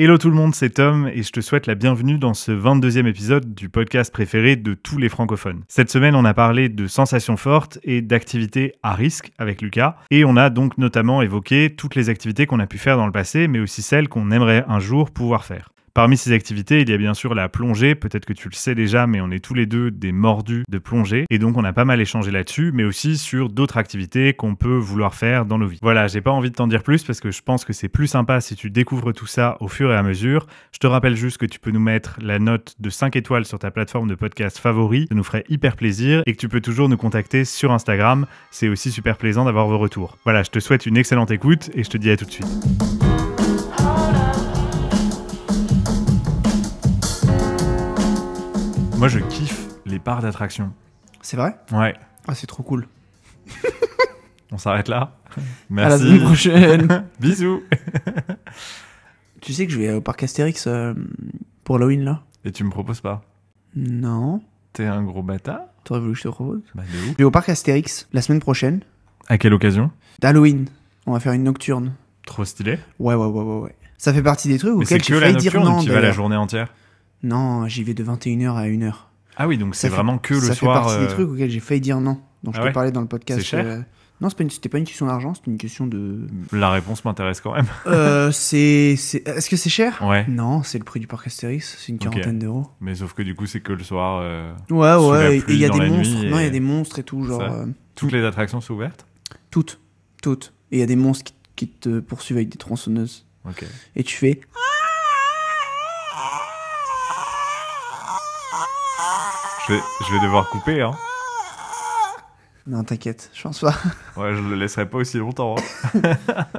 Hello tout le monde, c'est Tom et je te souhaite la bienvenue dans ce 22e épisode du podcast préféré de tous les francophones. Cette semaine, on a parlé de sensations fortes et d'activités à risque avec Lucas et on a donc notamment évoqué toutes les activités qu'on a pu faire dans le passé mais aussi celles qu'on aimerait un jour pouvoir faire. Parmi ces activités, il y a bien sûr la plongée. Peut-être que tu le sais déjà, mais on est tous les deux des mordus de plongée. Et donc, on a pas mal échangé là-dessus, mais aussi sur d'autres activités qu'on peut vouloir faire dans nos vies. Voilà, j'ai pas envie de t'en dire plus parce que je pense que c'est plus sympa si tu découvres tout ça au fur et à mesure. Je te rappelle juste que tu peux nous mettre la note de 5 étoiles sur ta plateforme de podcast favori. Ça nous ferait hyper plaisir et que tu peux toujours nous contacter sur Instagram. C'est aussi super plaisant d'avoir vos retours. Voilà, je te souhaite une excellente écoute et je te dis à tout de suite. Moi, je kiffe les parcs d'attractions. C'est vrai? Ouais. Ah, c'est trop cool. On s'arrête là. À la Merci. semaine prochaine. Bisous. tu sais que je vais au parc Astérix euh, pour Halloween là? Et tu me proposes pas? Non. T'es un gros bâtard T'aurais voulu que je te propose? Bah, de ouf. Je vais au parc Astérix la semaine prochaine. À quelle occasion? D'Halloween. On va faire une nocturne. Trop stylé. Ouais, ouais, ouais, ouais. ouais. Ça fait partie des trucs Mais c'est auxquels que j'ai la failli dire nocturne non. tu vas la d'ailleurs. journée entière Non, j'y vais de 21h à 1h. Ah oui, donc c'est vraiment que le ça soir. fait partie euh, des trucs auxquels j'ai failli dire non. Donc je Ah te ouais parlais dans le podcast. C'est cher euh, Non, c'était pas une question d'argent, c'était une question de. La réponse m'intéresse quand même. euh, c'est. Est-ce que c'est cher? Ouais. Non, c'est le prix du parc Astérix, c'est une quarantaine d'euros. Mais sauf que du coup, c'est que le soir. euh, Ouais, Sous la ouais, et il y a des monstres. nuit, Non, il y et- a des monstres et tout, genre. Ça. euh, Toutes les attractions sont ouvertes? Toutes, toutes. Et il y a des monstres qui, qui te poursuivent avec des tronçonneuses. Ok. Et tu fais. Je vais, je vais devoir couper, hein. Non, t'inquiète, je pense pas. Ouais, je le laisserai pas aussi longtemps. hein.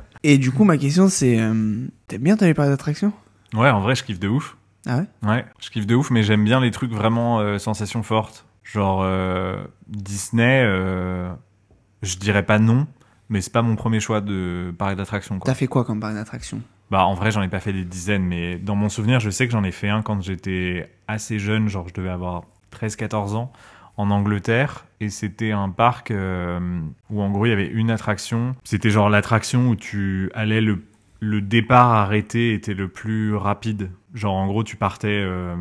Et du coup, ma question c'est. euh, T'aimes bien t'aller parler d'attraction Ouais, en vrai, je kiffe de ouf. Ah ouais? Ouais, je kiffe de ouf, mais j'aime bien les trucs vraiment euh, sensations fortes. Genre euh, Disney, euh, je dirais pas non, mais c'est pas mon premier choix de parc d'attraction. quoi. T'as fait quoi comme parc d'attraction? Bah en vrai, j'en ai pas fait des dizaines, mais dans mon souvenir, je sais que j'en ai fait un quand j'étais assez jeune, genre je devais avoir 13-14 ans, en Angleterre, et c'était un parc euh, où en gros il y avait une attraction. C'était genre l'attraction où tu allais le le départ arrêté était le plus rapide. Genre en gros tu partais euh,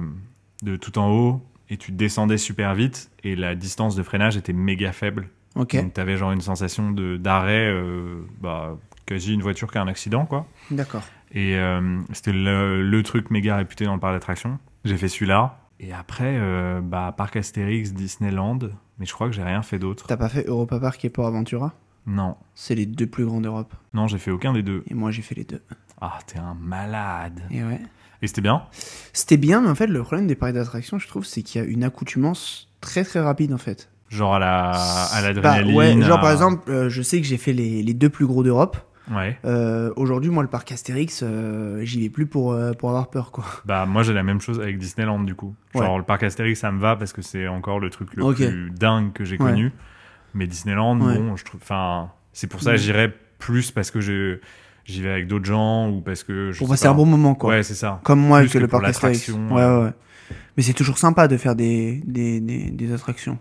de tout en haut et tu descendais super vite et la distance de freinage était méga faible. Ok, Donc t'avais genre une sensation de d'arrêt, euh, bah, quasi une voiture qui a un accident quoi. d'accord. Et c'était le, le truc méga réputé dans le parc d'attractions. J'ai fait celui-là. Et après, euh, bah, parc Astérix, Disneyland. Mais je crois que j'ai rien fait d'autre. T'as pas fait Europa Park et Port Aventura? Non. C'est les deux plus grands d'Europe. Non, j'ai fait aucun des deux. Et moi, j'ai fait les deux. Ah, t'es un malade. Et ouais. Et c'était bien? C'était bien, mais en fait, le problème des parcs d'attraction, je trouve, c'est qu'il y a une accoutumance très très rapide en fait. Genre à la à Bah, l'adrénaline ouais, genre à- par exemple, euh, je sais que j'ai fait les, les deux plus gros d'Europe. Ouais. Euh, Aujourd'hui, moi, le parc Astérix, euh, j'y vais plus pour, euh, pour avoir peur, quoi. Bah, moi, j'ai la même chose avec Disneyland, du coup. Genre, le parc Astérix, ça me va parce que c'est encore le truc le plus dingue que j'ai Ouais. connu. Mais Disneyland, bon, je trouve. Enfin, c'est pour ça que j'irais plus parce que je j'y vais avec d'autres gens ou parce que. Je Pour passer pas. un bon moment, quoi. Ouais, c'est ça. Comme moi avec que le parc Astérix. Ouais, ouais, ouais. Mais c'est toujours sympa de faire des, des, des, des attractions.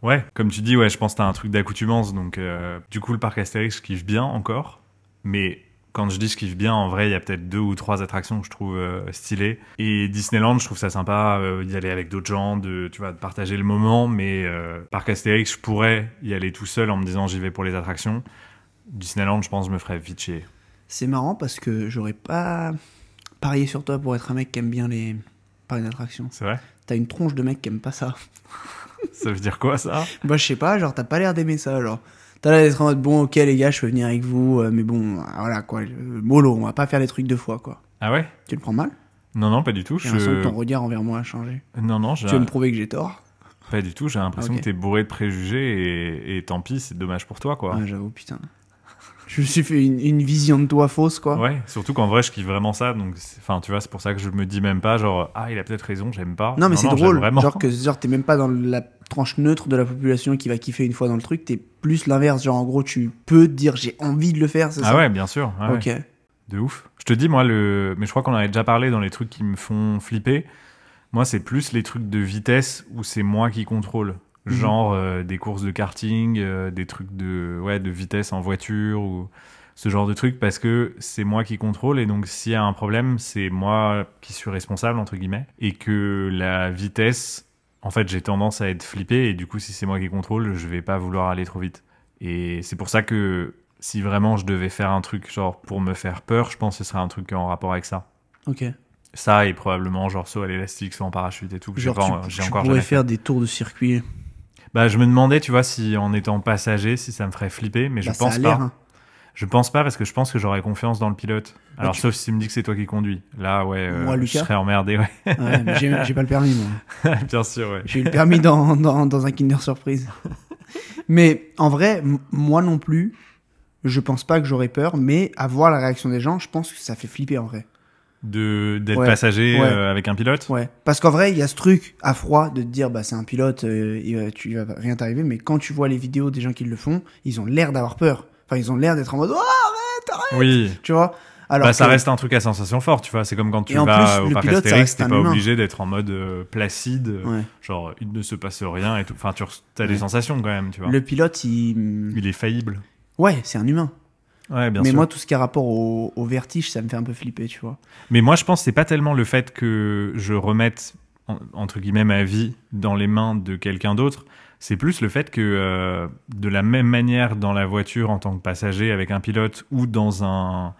Ouais, comme tu dis, ouais, je pense que t'as un truc d'accoutumance. Donc, euh, du coup, le parc Astérix, je kiffe bien encore. Mais quand je dis je kiffe bien, en vrai, il y a peut-être deux ou trois attractions que je trouve euh, stylées. Et Disneyland, je trouve ça sympa euh, d'y aller avec d'autres gens, de, tu vois, de partager le moment. Mais euh, parc Astérix, je pourrais y aller tout seul en me disant j'y vais pour les attractions. Disneyland, je pense, je me ferais vite chier. C'est marrant parce que j'aurais pas parié sur toi pour être un mec qui aime bien les parcs d'attractions. C'est vrai? T'as une tronche de mec qui aime pas ça. Ça veut dire quoi, ça? Moi, je sais pas, genre, t'as pas l'air d'aimer ça, genre. T'as l'air d'être en mode, bon, ok, les gars, je peux venir avec vous, euh, mais bon, euh, voilà, quoi. mollo, on va pas faire les trucs deux fois, quoi. Ah ouais? Tu le prends mal? Non, non, pas du tout. J'ai l'impression que Je... ton regard envers moi a changé. Non, non, j'ai Tu veux me prouver que j'ai tort? Pas du tout. J'ai l'impression Ok. que t'es bourré de préjugés et, et tant pis, c'est dommage pour toi, quoi. Ouais, j'avoue, putain. Je me suis fait une, une vision de toi fausse, quoi. Ouais, surtout qu'en vrai, je kiffe vraiment ça. Donc, enfin, tu vois, c'est pour ça que je me dis même pas, genre, ah, il a peut-être raison, j'aime pas. Non, mais c'est drôle. Vraiment. Genre que genre t'es même pas dans la tranche neutre de la population qui va kiffer une fois dans le truc. T'es plus l'inverse. Genre en gros, tu peux te dire j'ai envie de le faire. C'est Ah ça ouais, bien sûr. Ok. ouais. De ouf. Je te dis, moi, le. Mais je crois qu'on en avait déjà parlé dans les trucs qui me font flipper. Moi, c'est plus les trucs de vitesse où c'est moi qui contrôle. Mhm. Genre euh, des courses de karting, euh, des trucs de, ouais, de vitesse en voiture ou, ce genre de truc parce que c'est moi qui contrôle et donc s'il y a un problème, c'est moi qui suis responsable entre guillemets et que la vitesse, en fait, j'ai tendance à être flippé et du coup, si c'est moi qui contrôle, je vais pas vouloir aller trop vite. Et c'est pour ça que si vraiment je devais faire un truc genre pour me faire peur, je pense que ce serait un truc en rapport avec ça. Ok. Ça et probablement genre saut à l'élastique, saut en parachute et tout. que j'ai pas- tu, encore pourrais fait. faire des tours de circuit. Bah, je me demandais, tu vois, si en étant passager, si ça me ferait flipper, mais je Bah, pense pas. hein. Je pense pas parce que je pense que j'aurais confiance dans le pilote. Alors, tu- sauf si tu me dis que c'est toi qui conduis. Là, ouais, euh, Moi, je Lucas serais emmerdé, ouais. Ouais, mais j'ai j'ai pas le permis, moi. Bien sûr, ouais. J'ai eu le permis dans, dans, dans un Kinder Surprise. Mais en vrai, m- moi non plus, je pense pas que j'aurais peur, mais à voir la réaction des gens, je pense que ça fait flipper en vrai. De d'être Ouais. passager Ouais. euh, avec un pilote? Ouais. Parce qu'en vrai, il y a ce truc à froid de te dire, bah c'est un pilote, euh, il va, tu, il va rien t'arriver, mais quand tu vois les vidéos des gens qui le font, ils ont l'air d'avoir peur. Enfin, ils ont l'air d'être en mode, oh, arrête, arrête, Oui. tu vois? Alors bah, ça que- reste un truc à sensation forte, tu vois. C'est comme quand tu vas plus, au parc pilote, Astérix, t'es pas humain. obligé d'être en mode euh, placide. Ouais. Genre, il ne se passe rien et tout. Enfin, tu as des sensations quand même, tu vois. Le pilote, il. Il est faillible. Ouais, c'est un humain. Ouais, bien mais sûr. moi, tout ce qui a rapport au, au vertige, ça me fait un peu flipper, tu vois. Mais moi, je pense que c'est pas tellement le fait que je remette en- entre guillemets ma vie dans les mains de quelqu'un d'autre. C'est plus le fait que euh, de la même manière dans la voiture en tant que passager avec un pilote ou dans un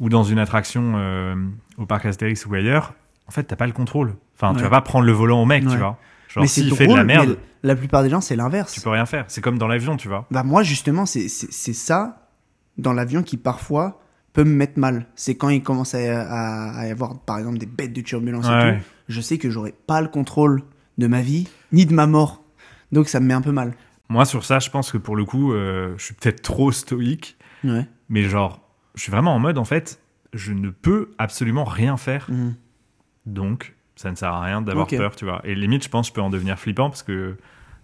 ou dans une attraction euh, au parc Astérix ou ailleurs, en fait, t'as pas le contrôle. Enfin, tu Ouais. vas pas prendre le volant au mec, tu vois. Genre, mais s'il drôle, fait de la merde, mais la plupart des gens, c'est l'inverse. tu peux rien faire. C'est comme dans l'avion, tu vois. Bah moi justement c'est c'est c'est ça dans l'avion qui parfois peut me mettre mal. C'est quand il commence à, à, à y avoir par exemple des bêtes de turbulence Ouais. et tout. Je sais que j'aurai pas le contrôle de ma vie ni de ma mort. Donc ça me met un peu mal. Moi, sur ça, je pense que pour le coup, euh, je suis peut-être trop stoïque. Ouais. Mais genre, je suis vraiment en mode, en fait, je ne peux absolument rien faire. Mhm. Donc, ça ne sert à rien d'avoir peur, tu vois. Et limite, je pense que je peux en devenir flippant parce que,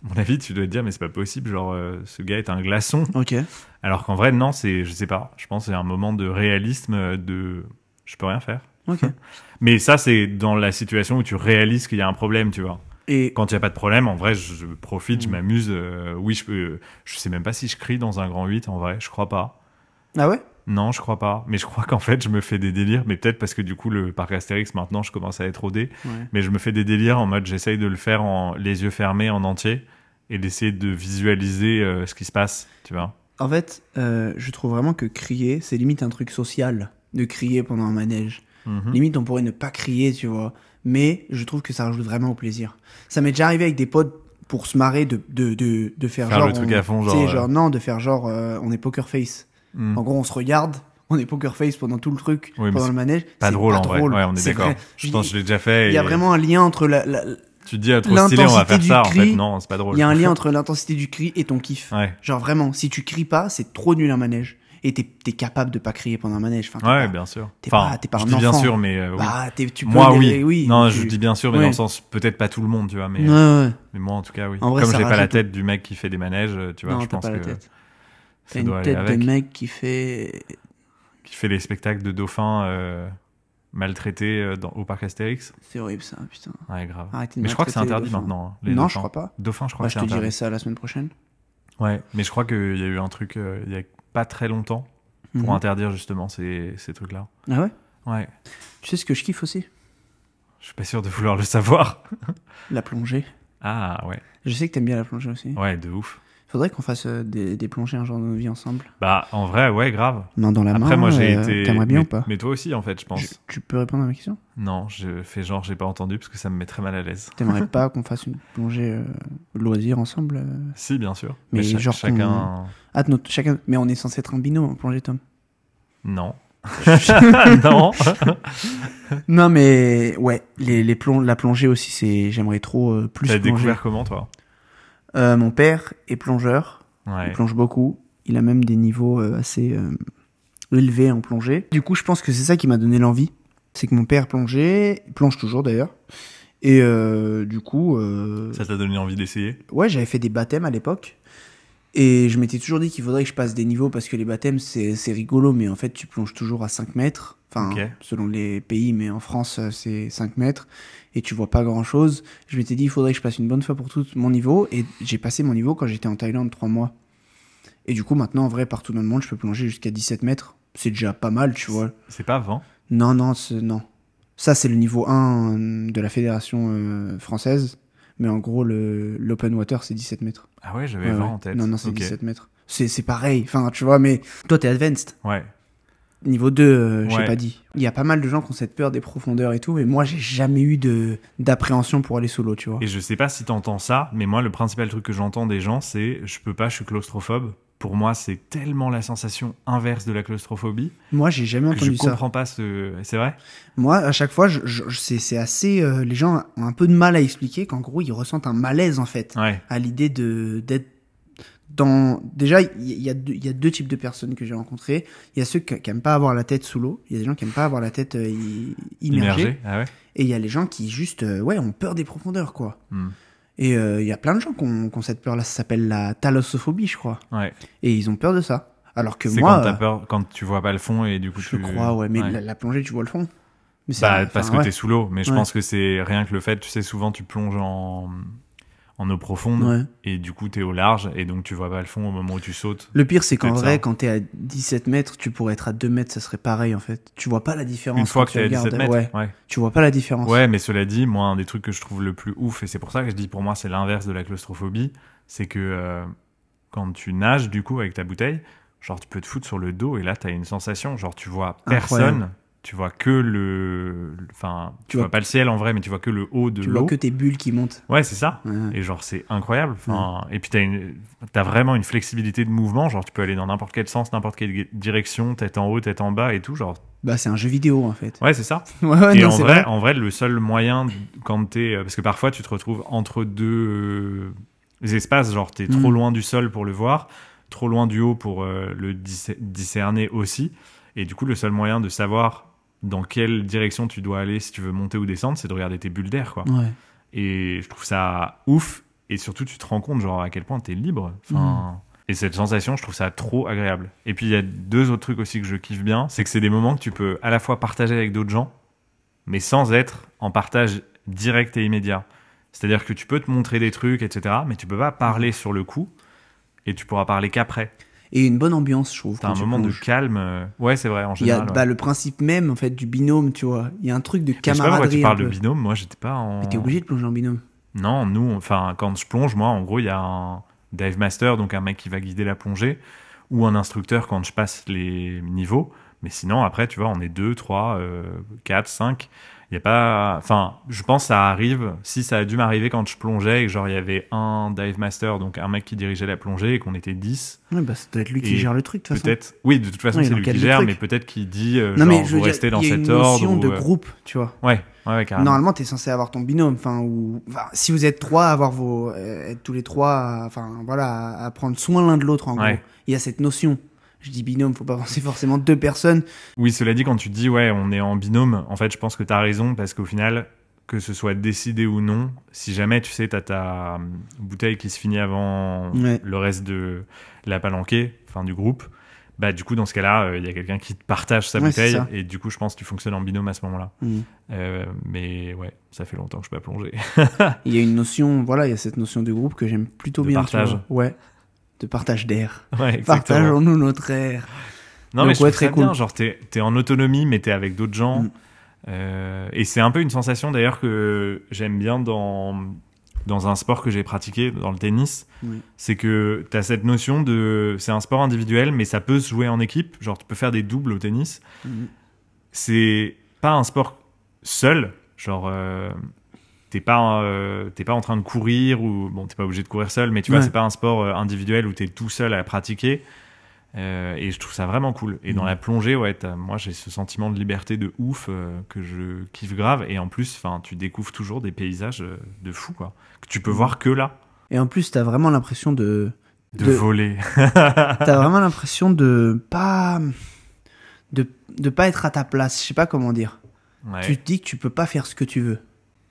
à mon avis, tu dois te dire, mais c'est pas possible, genre, euh, ce gars est un glaçon. Ok. Alors qu'en vrai, non, c'est, je sais pas, je pense que c'est un moment de réalisme, euh, de, je peux rien faire. Ok. Mais ça, c'est dans la situation où tu réalises qu'il y a un problème, tu vois. Et Quand il n'y a pas de problème, en vrai, je, je profite, je Mm. m'amuse. euh, oui, je peux, je sais même pas si je crie dans un grand 8, en vrai, je crois pas. ah ouais? Non, je crois pas. Mais je crois qu'en fait, je me fais des délires. Mais peut-être parce que du coup, le parc Astérix, maintenant, je commence à être rodé. Ouais. Mais je me fais des délires en mode, j'essaye de le faire en les yeux fermés en entier et d'essayer de visualiser euh, ce qui se passe, tu vois. En fait, euh, je trouve vraiment que crier, c'est limite un truc social de crier pendant un manège. Mhm. Limite, on pourrait ne pas crier, tu vois. Mais je trouve que ça rajoute vraiment au plaisir. Ça m'est déjà arrivé avec des potes pour se marrer de, de, de, de faire, Faire genre. le truc on- à fond, genre, genre, non, de faire genre, euh, on est poker face. Mm. En gros, on se regarde, on est poker face pendant tout le truc, Oui, pendant le manège. Pas drôle en vrai. Ouais, on est d'accord. Je pense que je l'ai déjà fait. Il y a vraiment un lien entre la, la- Tu te dis, ah, trop stylé, on va faire ça. En cri, fait, non, c'est pas drôle. il y a un lien entre l'intensité du cri et ton kiff. Ouais. Genre vraiment, si tu cries pas, c'est trop nul un manège. Et t'es es capable de pas crier pendant un manège. Enfin, Ouais, pas- bien sûr. t'es Enfin, pas- t'es pas je un dis bien sûr, mais euh, oui. Bah, tu peux moi, oui. Non, tu- je dis bien sûr, mais Ouais. dans le sens, peut-être pas tout le monde, tu vois. Mais, Ouais, ouais. mais moi, en tout cas, oui. En vrai, Comme j'ai pas la tête du mec qui fait des manèges, euh, tu vois, non, je pense pas la que T'as une tête de mec qui fait. qui fait les spectacles de dauphins euh, maltraités euh, dans- au parc Astérix. C'est horrible ça, putain. Ouais, grave. Arrêtez de Mais je crois que c'est interdit maintenant. hein, les Non, dauphins. je crois pas. Dauphins, je crois Bah, que je c'est te interdit. dirai ça la semaine prochaine. Ouais, mais je crois qu'il y a eu un truc euh, il y a pas très longtemps pour Mhm. interdire justement ces, ces trucs-là. Ah ouais? Ouais. Tu sais ce que je kiffe aussi? Je suis pas sûr de vouloir le savoir. La plongée. Ah ouais. Je sais que t'aimes bien la plongée aussi. Ouais, de ouf. Faudrait qu'on fasse euh, des, des plongées un jour de nos vies ensemble. Bah en vrai, ouais, grave. Main dans la main. Après, moi j'ai euh, été. T'aimerais bien mais, ou pas? mais toi aussi, en fait, je pense. Je- Tu peux répondre à ma question? Non, je fais genre, j'ai pas entendu parce que ça me met très mal à l'aise. T'aimerais pas qu'on fasse une plongée euh, loisir ensemble euh? Si, bien sûr. Mais cha- genre chacun. Ah, notre, chacun. Mais on est censé être un binôme en plongée, Tom. Non. non. non, mais ouais, les, les plong- la plongée aussi, c'est. J'aimerais trop euh, plus T'as découvert comment, toi? Euh, mon père est plongeur. Ouais. Il plonge beaucoup. Il a même des niveaux euh, assez euh, élevés en plongée. Du coup, je pense que c'est ça qui m'a donné l'envie. C'est que mon père plongeait, il plonge toujours d'ailleurs. Et euh, du coup, euh, Ça t'a donné envie d'essayer? ouais, j'avais fait des baptêmes à l'époque. Et je m'étais toujours dit qu'il faudrait que je passe des niveaux parce que les baptêmes, c'est rigolo, mais en fait, tu plonges toujours à 5 mètres. Enfin, selon les pays, mais en France, euh, c'est 5 mètres. Et tu vois pas grand chose. Je m'étais dit, il faudrait que je passe une bonne fois pour toutes mon niveau. Et j'ai passé mon niveau quand j'étais en Thaïlande 3 mois. Et du coup, maintenant, en vrai, partout dans le monde, je peux plonger jusqu'à 17 mètres. C'est déjà pas mal, tu vois. C'est pas 20 Non, non, non. Ça, c'est le niveau 1 euh, de la fédération euh, française. Mais en gros, l'open water, c'est 17 mètres. Ah ouais, j'avais Ouais, 20 ouais. en tête. Non, non, c'est Ok. 17 mètres. C'est pareil. Enfin, tu vois, mais toi, t'es advanced. Ouais. Niveau 2, euh, j'ai Ouais. pas dit. Il y a pas mal de gens qui ont cette peur des profondeurs et tout, mais moi, j'ai jamais eu d'appréhension pour aller sous l'eau, tu vois. Et je sais pas si t'entends ça, mais moi, le principal truc que j'entends des gens, c'est je peux pas, je suis claustrophobe. Pour moi, c'est tellement la sensation inverse de la claustrophobie Moi, j'ai jamais je entendu ça. comprends pas ce. C'est vrai? Moi, à chaque fois, je, je- c'est assez. euh, les gens ont un peu de mal à expliquer qu'en gros, ils ressentent un malaise, en fait, Ouais. à l'idée de d'être dans. Déjà, il y, y a deux- il y a deux types de personnes que j'ai rencontrées. Il y a ceux qui, qui aiment pas avoir la tête sous l'eau. Il y a des gens qui aiment pas avoir la tête euh, immergée. Immergé. Ah ouais. Et il y a les gens qui juste, euh, ouais, ont peur des profondeurs, quoi. Hmm. Et euh, il y a plein de gens qui ont, qui ont cette peur-là. Ça s'appelle la thalassophobie, je crois. Ouais. Et ils ont peur de ça. Alors que C'est moi, quand t'as euh, peur, quand tu vois pas le fond et du coup je tu. crois, ouais. Mais La, la plongée, tu vois le fond. Mais c'est- Bah, parce que ouais. t'es sous l'eau, mais je pense que c'est rien que le fait, tu sais, souvent tu plonges en, en eau profonde Ouais. et du coup t'es au large et donc tu vois pas le fond au moment où tu sautes. Le pire, c'est qu'en vrai, ça. quand t'es à 17 mètres, tu pourrais être à 2 mètres, ça serait pareil en fait. Tu vois pas la différence. Une fois que tu t'es à regardes. 17 mètres. Ouais, Ouais. tu vois pas la différence. Ouais, mais cela dit, moi, un des trucs que je trouve le plus ouf, et c'est pour ça que je dis pour moi, c'est l'inverse de la claustrophobie, c'est que euh, quand tu nages, du coup, avec ta bouteille, genre, tu peux te foutre sur le dos et là, t'as une sensation, genre, tu vois personne, Incroyable. Tu vois que le. Enfin, tu, Tu vois, vois- pas le ciel en vrai, mais tu vois que le haut de Tu vois l'eau. que tes bulles qui montent. Ouais, c'est ça. Ouais. Et genre, c'est incroyable. Enfin, Et puis, t'as, une... t'as vraiment une flexibilité de mouvement. Genre, tu peux aller dans n'importe quel sens, n'importe quelle direction, tête en haut, tête en bas et tout. Genre, Bah, c'est un jeu vidéo en fait. ouais, c'est ça. Ouais, et non, en vrai, en vrai, le seul moyen, quand t'es. euh, Parce que parfois, tu te retrouves entre deux euh, espaces. Genre, t'es trop Mhm. loin du sol pour le voir, trop loin du haut pour euh, le dis- discerner aussi. Et du coup, le seul moyen de savoir dans quelle direction tu dois aller si tu veux monter ou descendre, c'est de regarder tes bulles d'air, quoi. Ouais. Et je trouve ça ouf. Et surtout, tu te rends compte, genre, à quel point t'es libre. Enfin, Et cette sensation, je trouve ça trop agréable. Et puis, il y a deux autres trucs aussi que je kiffe bien. C'est que c'est des moments que tu peux à la fois partager avec d'autres gens, mais sans être en partage direct et immédiat. C'est-à-dire que tu peux te montrer des trucs, etc., mais tu peux pas parler sur le coup. Et tu pourras parler qu'après. Et une bonne ambiance, je trouve. T'as un tu moment de calme. euh, Ouais, c'est vrai, en Il y a général. ouais. bah, le principe même en fait du binôme, tu vois. Il y a un truc de Mais je sais pas pourquoi camaraderie. tu parles de binôme. Moi, j'étais pas en. Mais t'es obligé de plonger en binôme. Non, nous, enfin, quand je plonge, moi, en gros, il y a un dive master, donc un mec qui va guider la plongée, ou un instructeur quand je passe les niveaux. Mais sinon, après, tu vois, on est 2, 3, 4, 5. Il y a pas. Enfin, je pense que ça arrive. Si ça a dû m'arriver quand je plongeais, et que genre, il y avait un dive master, donc un mec qui dirigeait la plongée, et qu'on était 10. Ouais, bah, ça doit être lui qui gère le truc, de toute façon. Peut-être. Oui, de toute façon, c'est lui qui gère, mais peut-être qu'il dit, euh, Non, genre, mais je vous restez dans y a cet une ordre. notion ou, de euh, groupe, tu vois. Ouais, ouais, ouais, carrément. Normalement, t'es censé avoir ton binôme, enfin, ou, si vous êtes trois, avoir vos, euh, être tous les trois, à- enfin, voilà, à, à prendre soin l'un de l'autre, en Ouais. gros. Il y a cette notion. Je dis binôme, faut pas penser forcément deux personnes. Oui, cela dit, quand tu dis ouais, on est en binôme, en fait, je pense que tu as raison parce qu'au final, que ce soit décidé ou non, si jamais tu sais, tu as ta hum, bouteille qui se finit avant Ouais. le reste de la palanquée, enfin du groupe, bah du coup, dans ce cas-là, euh, il y a quelqu'un qui te partage sa Ouais, bouteille et du coup, je pense que tu fonctionnes en binôme à ce moment-là. Mm. Euh, mais ouais, ça fait longtemps que je peux pas plonger. Il y a une notion, voilà, il y a cette notion de groupe que j'aime plutôt De bien. partage. Ouais. De partage d'air. ouais. Partageons-nous notre air. Non, Donc, mais je ouais, trouve ça très cool. bien. Genre, t'es es en autonomie, mais t'es avec d'autres gens. Mm. Euh, et c'est un peu une sensation d'ailleurs que j'aime bien dans, dans un sport que j'ai pratiqué, dans le tennis. Oui. C'est que t'as cette notion de. C'est un sport individuel, mais ça peut se jouer en équipe. Genre, tu peux faire des doubles au tennis. Mhm. C'est pas un sport seul. Genre. euh, T'es pas, euh, t'es pas en train de courir ou bon, t'es pas obligé de courir seul, mais tu vois, Ouais. c'est pas un sport euh, individuel où t'es tout seul à pratiquer. Euh, et je trouve ça vraiment cool. Et dans Mhm. la plongée, ouais, moi j'ai ce sentiment de liberté de ouf que je kiffe grave. Et en plus, enfin, tu découvres toujours des paysages de fou, quoi, que tu peux Mhm. voir que là, Et en plus, t'as vraiment l'impression de. de, De- voler. T'as vraiment l'impression de pas. De, de pas être à ta place. Je sais pas comment dire. Ouais. Tu te dis que tu peux pas faire ce que tu veux.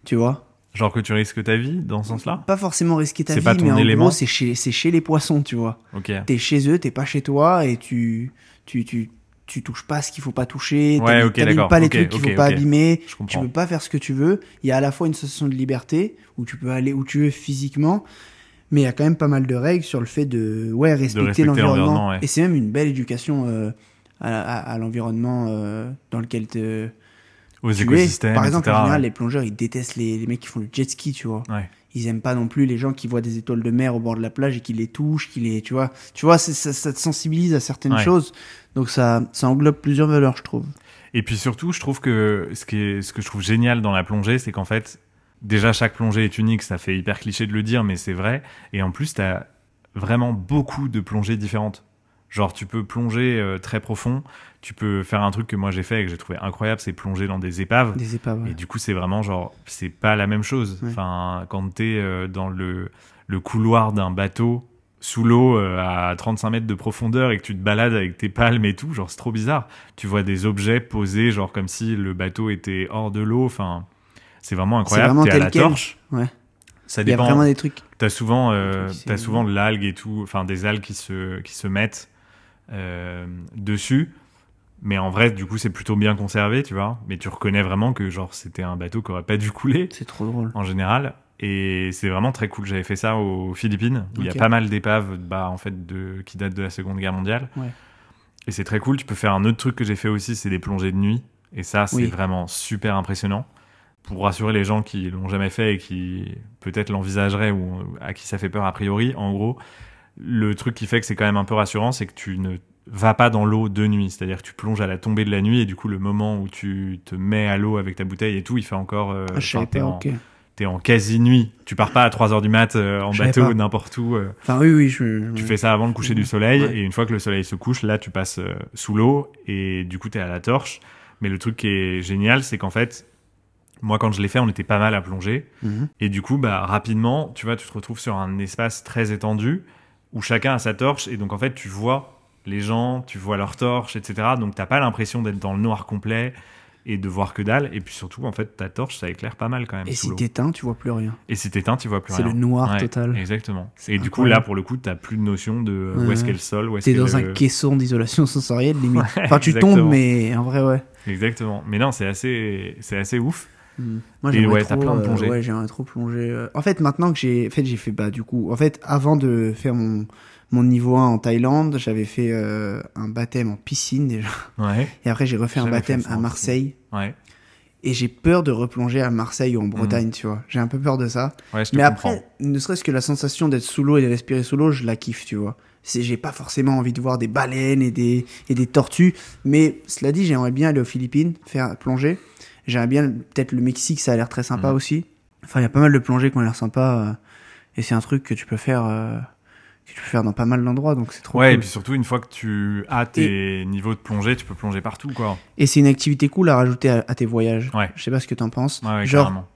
Tu vois? Genre que tu risques ta vie dans ce sens-là? Pas forcément risquer ta vie, pas ton mais en élément. gros, c'est chez, les poissons, tu vois. Ok. T'es chez eux, t'es pas chez toi et tu. Tu, tu, tu touches pas ce qu'il faut pas toucher. Ouais, t'abîmes- ok, t'abîmes pas les trucs qu'il faut pas abîmer. Je Tu peux pas faire ce que tu veux. Il y a à la fois une sensation de liberté où tu peux aller où tu veux physiquement, Mais il y a quand même pas mal de règles sur le fait de ouais, respecter, respecter l'environnement. l'environnement, ouais. Et c'est même une belle éducation euh, à, à- à l'environnement euh, dans lequel te, Aux tu es. écosystèmes, Par exemple, etc., en général, ouais. les plongeurs, ils détestent les, les mecs qui font le jet ski, tu vois. Ouais. Ils aiment pas non plus les gens qui voient des étoiles de mer au bord de la plage et qui les touchent, qui les, tu vois. Tu vois, ça, ça te sensibilise à certaines Ouais. choses. Donc ça, ça englobe plusieurs valeurs, je trouve. Et puis surtout, je trouve que ce, qui est, ce que je trouve génial dans la plongée, c'est qu'en fait, déjà chaque plongée est unique, ça fait hyper cliché de le dire, mais c'est vrai. Et en plus, tu as vraiment beaucoup de plongées différentes. Genre, tu peux plonger euh, très profond, tu peux faire un truc que moi j'ai fait et que j'ai trouvé incroyable, c'est plonger dans des épaves. Des épaves. ouais. Et du coup, c'est vraiment genre, c'est pas la même chose. Ouais. Enfin, quand t'es euh, dans le, le couloir d'un bateau sous l'eau euh, à 35 mètres de profondeur et que tu te balades avec tes palmes et tout, genre c'est trop bizarre. Tu vois des objets posés, genre comme si le bateau était hors de l'eau. Enfin, c'est vraiment incroyable. vraiment T'es à la quel. torche. Ouais. Ça Il y a dépend. vraiment des trucs. T'as souvent, euh, se- souvent de l'algue et tout, enfin des algues qui se, qui se mettent euh, dessus. Mais en vrai, du coup, c'est plutôt bien conservé, tu vois. Mais tu reconnais vraiment que genre c'était un bateau qui aurait pas dû couler C'est trop drôle. en général. Et c'est vraiment très cool. J'avais fait ça aux Philippines, où il y a pas mal d'épaves bah, en fait, de, qui datent de la Seconde Guerre mondiale. Ouais. Et c'est très cool. Tu peux faire un autre truc que j'ai fait aussi, c'est des plongées de nuit. Et ça, c'est Oui. vraiment super impressionnant. Pour rassurer les gens qui l'ont jamais fait et qui peut-être l'envisageraient ou à qui ça fait peur a priori, en gros, le truc qui fait que c'est quand même un peu rassurant, c'est que tu ne vas pas dans l'eau de nuit. C'est-à-dire que tu plonges à la tombée de la nuit et du coup, le moment où tu te mets à l'eau avec ta bouteille et tout, il fait encore. euh, Ah, je t'es en- en quasi nuit. Tu pars pas à 3 heures du mat euh, en bateau n'importe où. euh. Enfin, oui, oui, je. Tu fais ça avant le coucher du soleil Ouais. et une fois que le soleil se couche, là tu passes sous l'eau et du coup t'es à la torche. Mais le truc qui est génial, c'est qu'en fait, moi quand je l'ai fait, on était pas mal à plonger Mhm. et du coup bah rapidement, tu vois, tu te retrouves sur un espace très étendu où chacun a sa torche et donc en fait tu vois les gens, tu vois leurs torches, etc. Donc t'as pas l'impression d'être dans le noir complet et de voir que dalle. Et puis surtout, en fait, ta torche, ça éclaire pas mal quand même Et si t'éteins, tu vois plus rien. Et si t'éteins, tu vois plus C'est rien. le noir Ouais, total. Exactement. C'est Et du coup, là, pour le coup, t'as plus de notion de Ouais, où est-ce qu'est le sol, où est-ce T'es dans le- un caisson d'isolation sensorielle, limite. Ouais, enfin, tu exactement. tombes, mais en vrai, ouais. Exactement. Mais non, c'est assez, c'est assez ouf. Mm. Moi, Et j'aimerais ouais, trop, plein de euh, plongées. ouais, j'aimerais trop plonger. euh. En fait, maintenant que j'ai, en fait, j'ai fait, bah, du coup, en fait, avant de faire mon, mon niveau 1 en Thaïlande, j'avais fait euh, un baptême en piscine déjà. Ouais. Et après, j'ai refait un baptême à Marseille. Ouais. Et j'ai peur de replonger à Marseille ou en Bretagne, tu vois. J'ai un peu peur de ça. Ouais, je te Mais comprends. après, ne serait-ce que la sensation d'être sous l'eau et de respirer sous l'eau, je la kiffe, tu vois. C'est, j'ai pas forcément envie de voir des baleines et des, et des tortues. Mais cela dit, j'aimerais bien aller aux Philippines, faire plonger. J'aimerais bien, peut-être le Mexique, ça a l'air très sympa Mhm. aussi. Enfin, il y a pas mal de plongées qui ont l'air sympas. euh, et c'est un truc que tu peux faire, euh, tu peux faire dans pas mal d'endroits, donc c'est trop Ouais, et puis surtout, une fois que tu as tes niveaux de plongée, tu peux plonger partout, quoi. Et c'est une activité cool à rajouter à, à tes voyages. Ouais. Je sais pas ce que t'en penses. Ouais, ouais, Genre, carrément.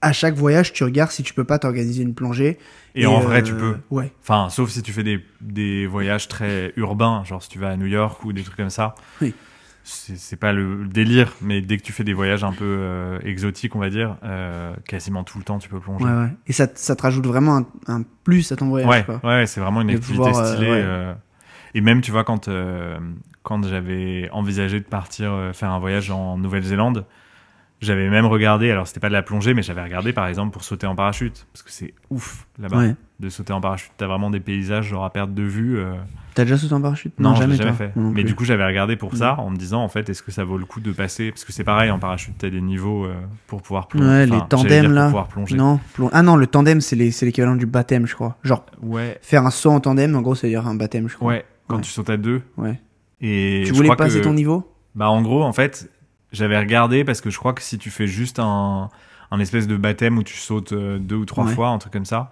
à chaque voyage, tu regardes si tu peux pas t'organiser une plongée. Et, en euh, vrai, tu peux. Ouais. Enfin, sauf si tu fais des, des voyages très urbains, genre si tu vas à New York ou des trucs comme ça. Oui. C'est pas le délire, mais dès que tu fais des voyages un peu euh, exotiques, on va dire, euh, quasiment tout le temps, tu peux plonger. Ouais, ouais. Et ça, ça te rajoute vraiment un, un plus à ton voyage. Ouais, quoi. ouais, c'est vraiment une De activité pouvoir, euh, stylée. ouais. et même, tu vois, quand, quand j'avais envisagé de partir faire un voyage en Nouvelle-Zélande, j'avais même regardé, alors c'était pas de la plongée, mais j'avais regardé par exemple pour sauter en parachute, parce que c'est ouf là-bas Ouais. de sauter en parachute. T'as vraiment des paysages genre à perte de vue. euh, T'as déjà sauté en parachute? Non, l'ai jamais, jamais fait. Non Mais du coup, j'avais regardé pour ça Mm. en me disant en fait, est-ce que ça vaut le coup de passer? Parce que c'est pareil en parachute, t'as des niveaux euh, pour pouvoir plonger. Ouais, Enfin, les tandems, pour là. pouvoir plonger. Non. Ah non, le tandem, c'est l'équivalent du baptême, je crois. Genre, Ouais, faire un saut en tandem, en gros, c'est dire un baptême, je crois. ouais. Quand Ouais. tu sautes à deux. Ouais. Et tu voulais passer que- ton niveau? Bah en gros, en fait, j'avais regardé parce que je crois que si tu fais juste un, un espèce de baptême où tu sautes euh, deux ou trois Ouais. fois, un truc comme ça,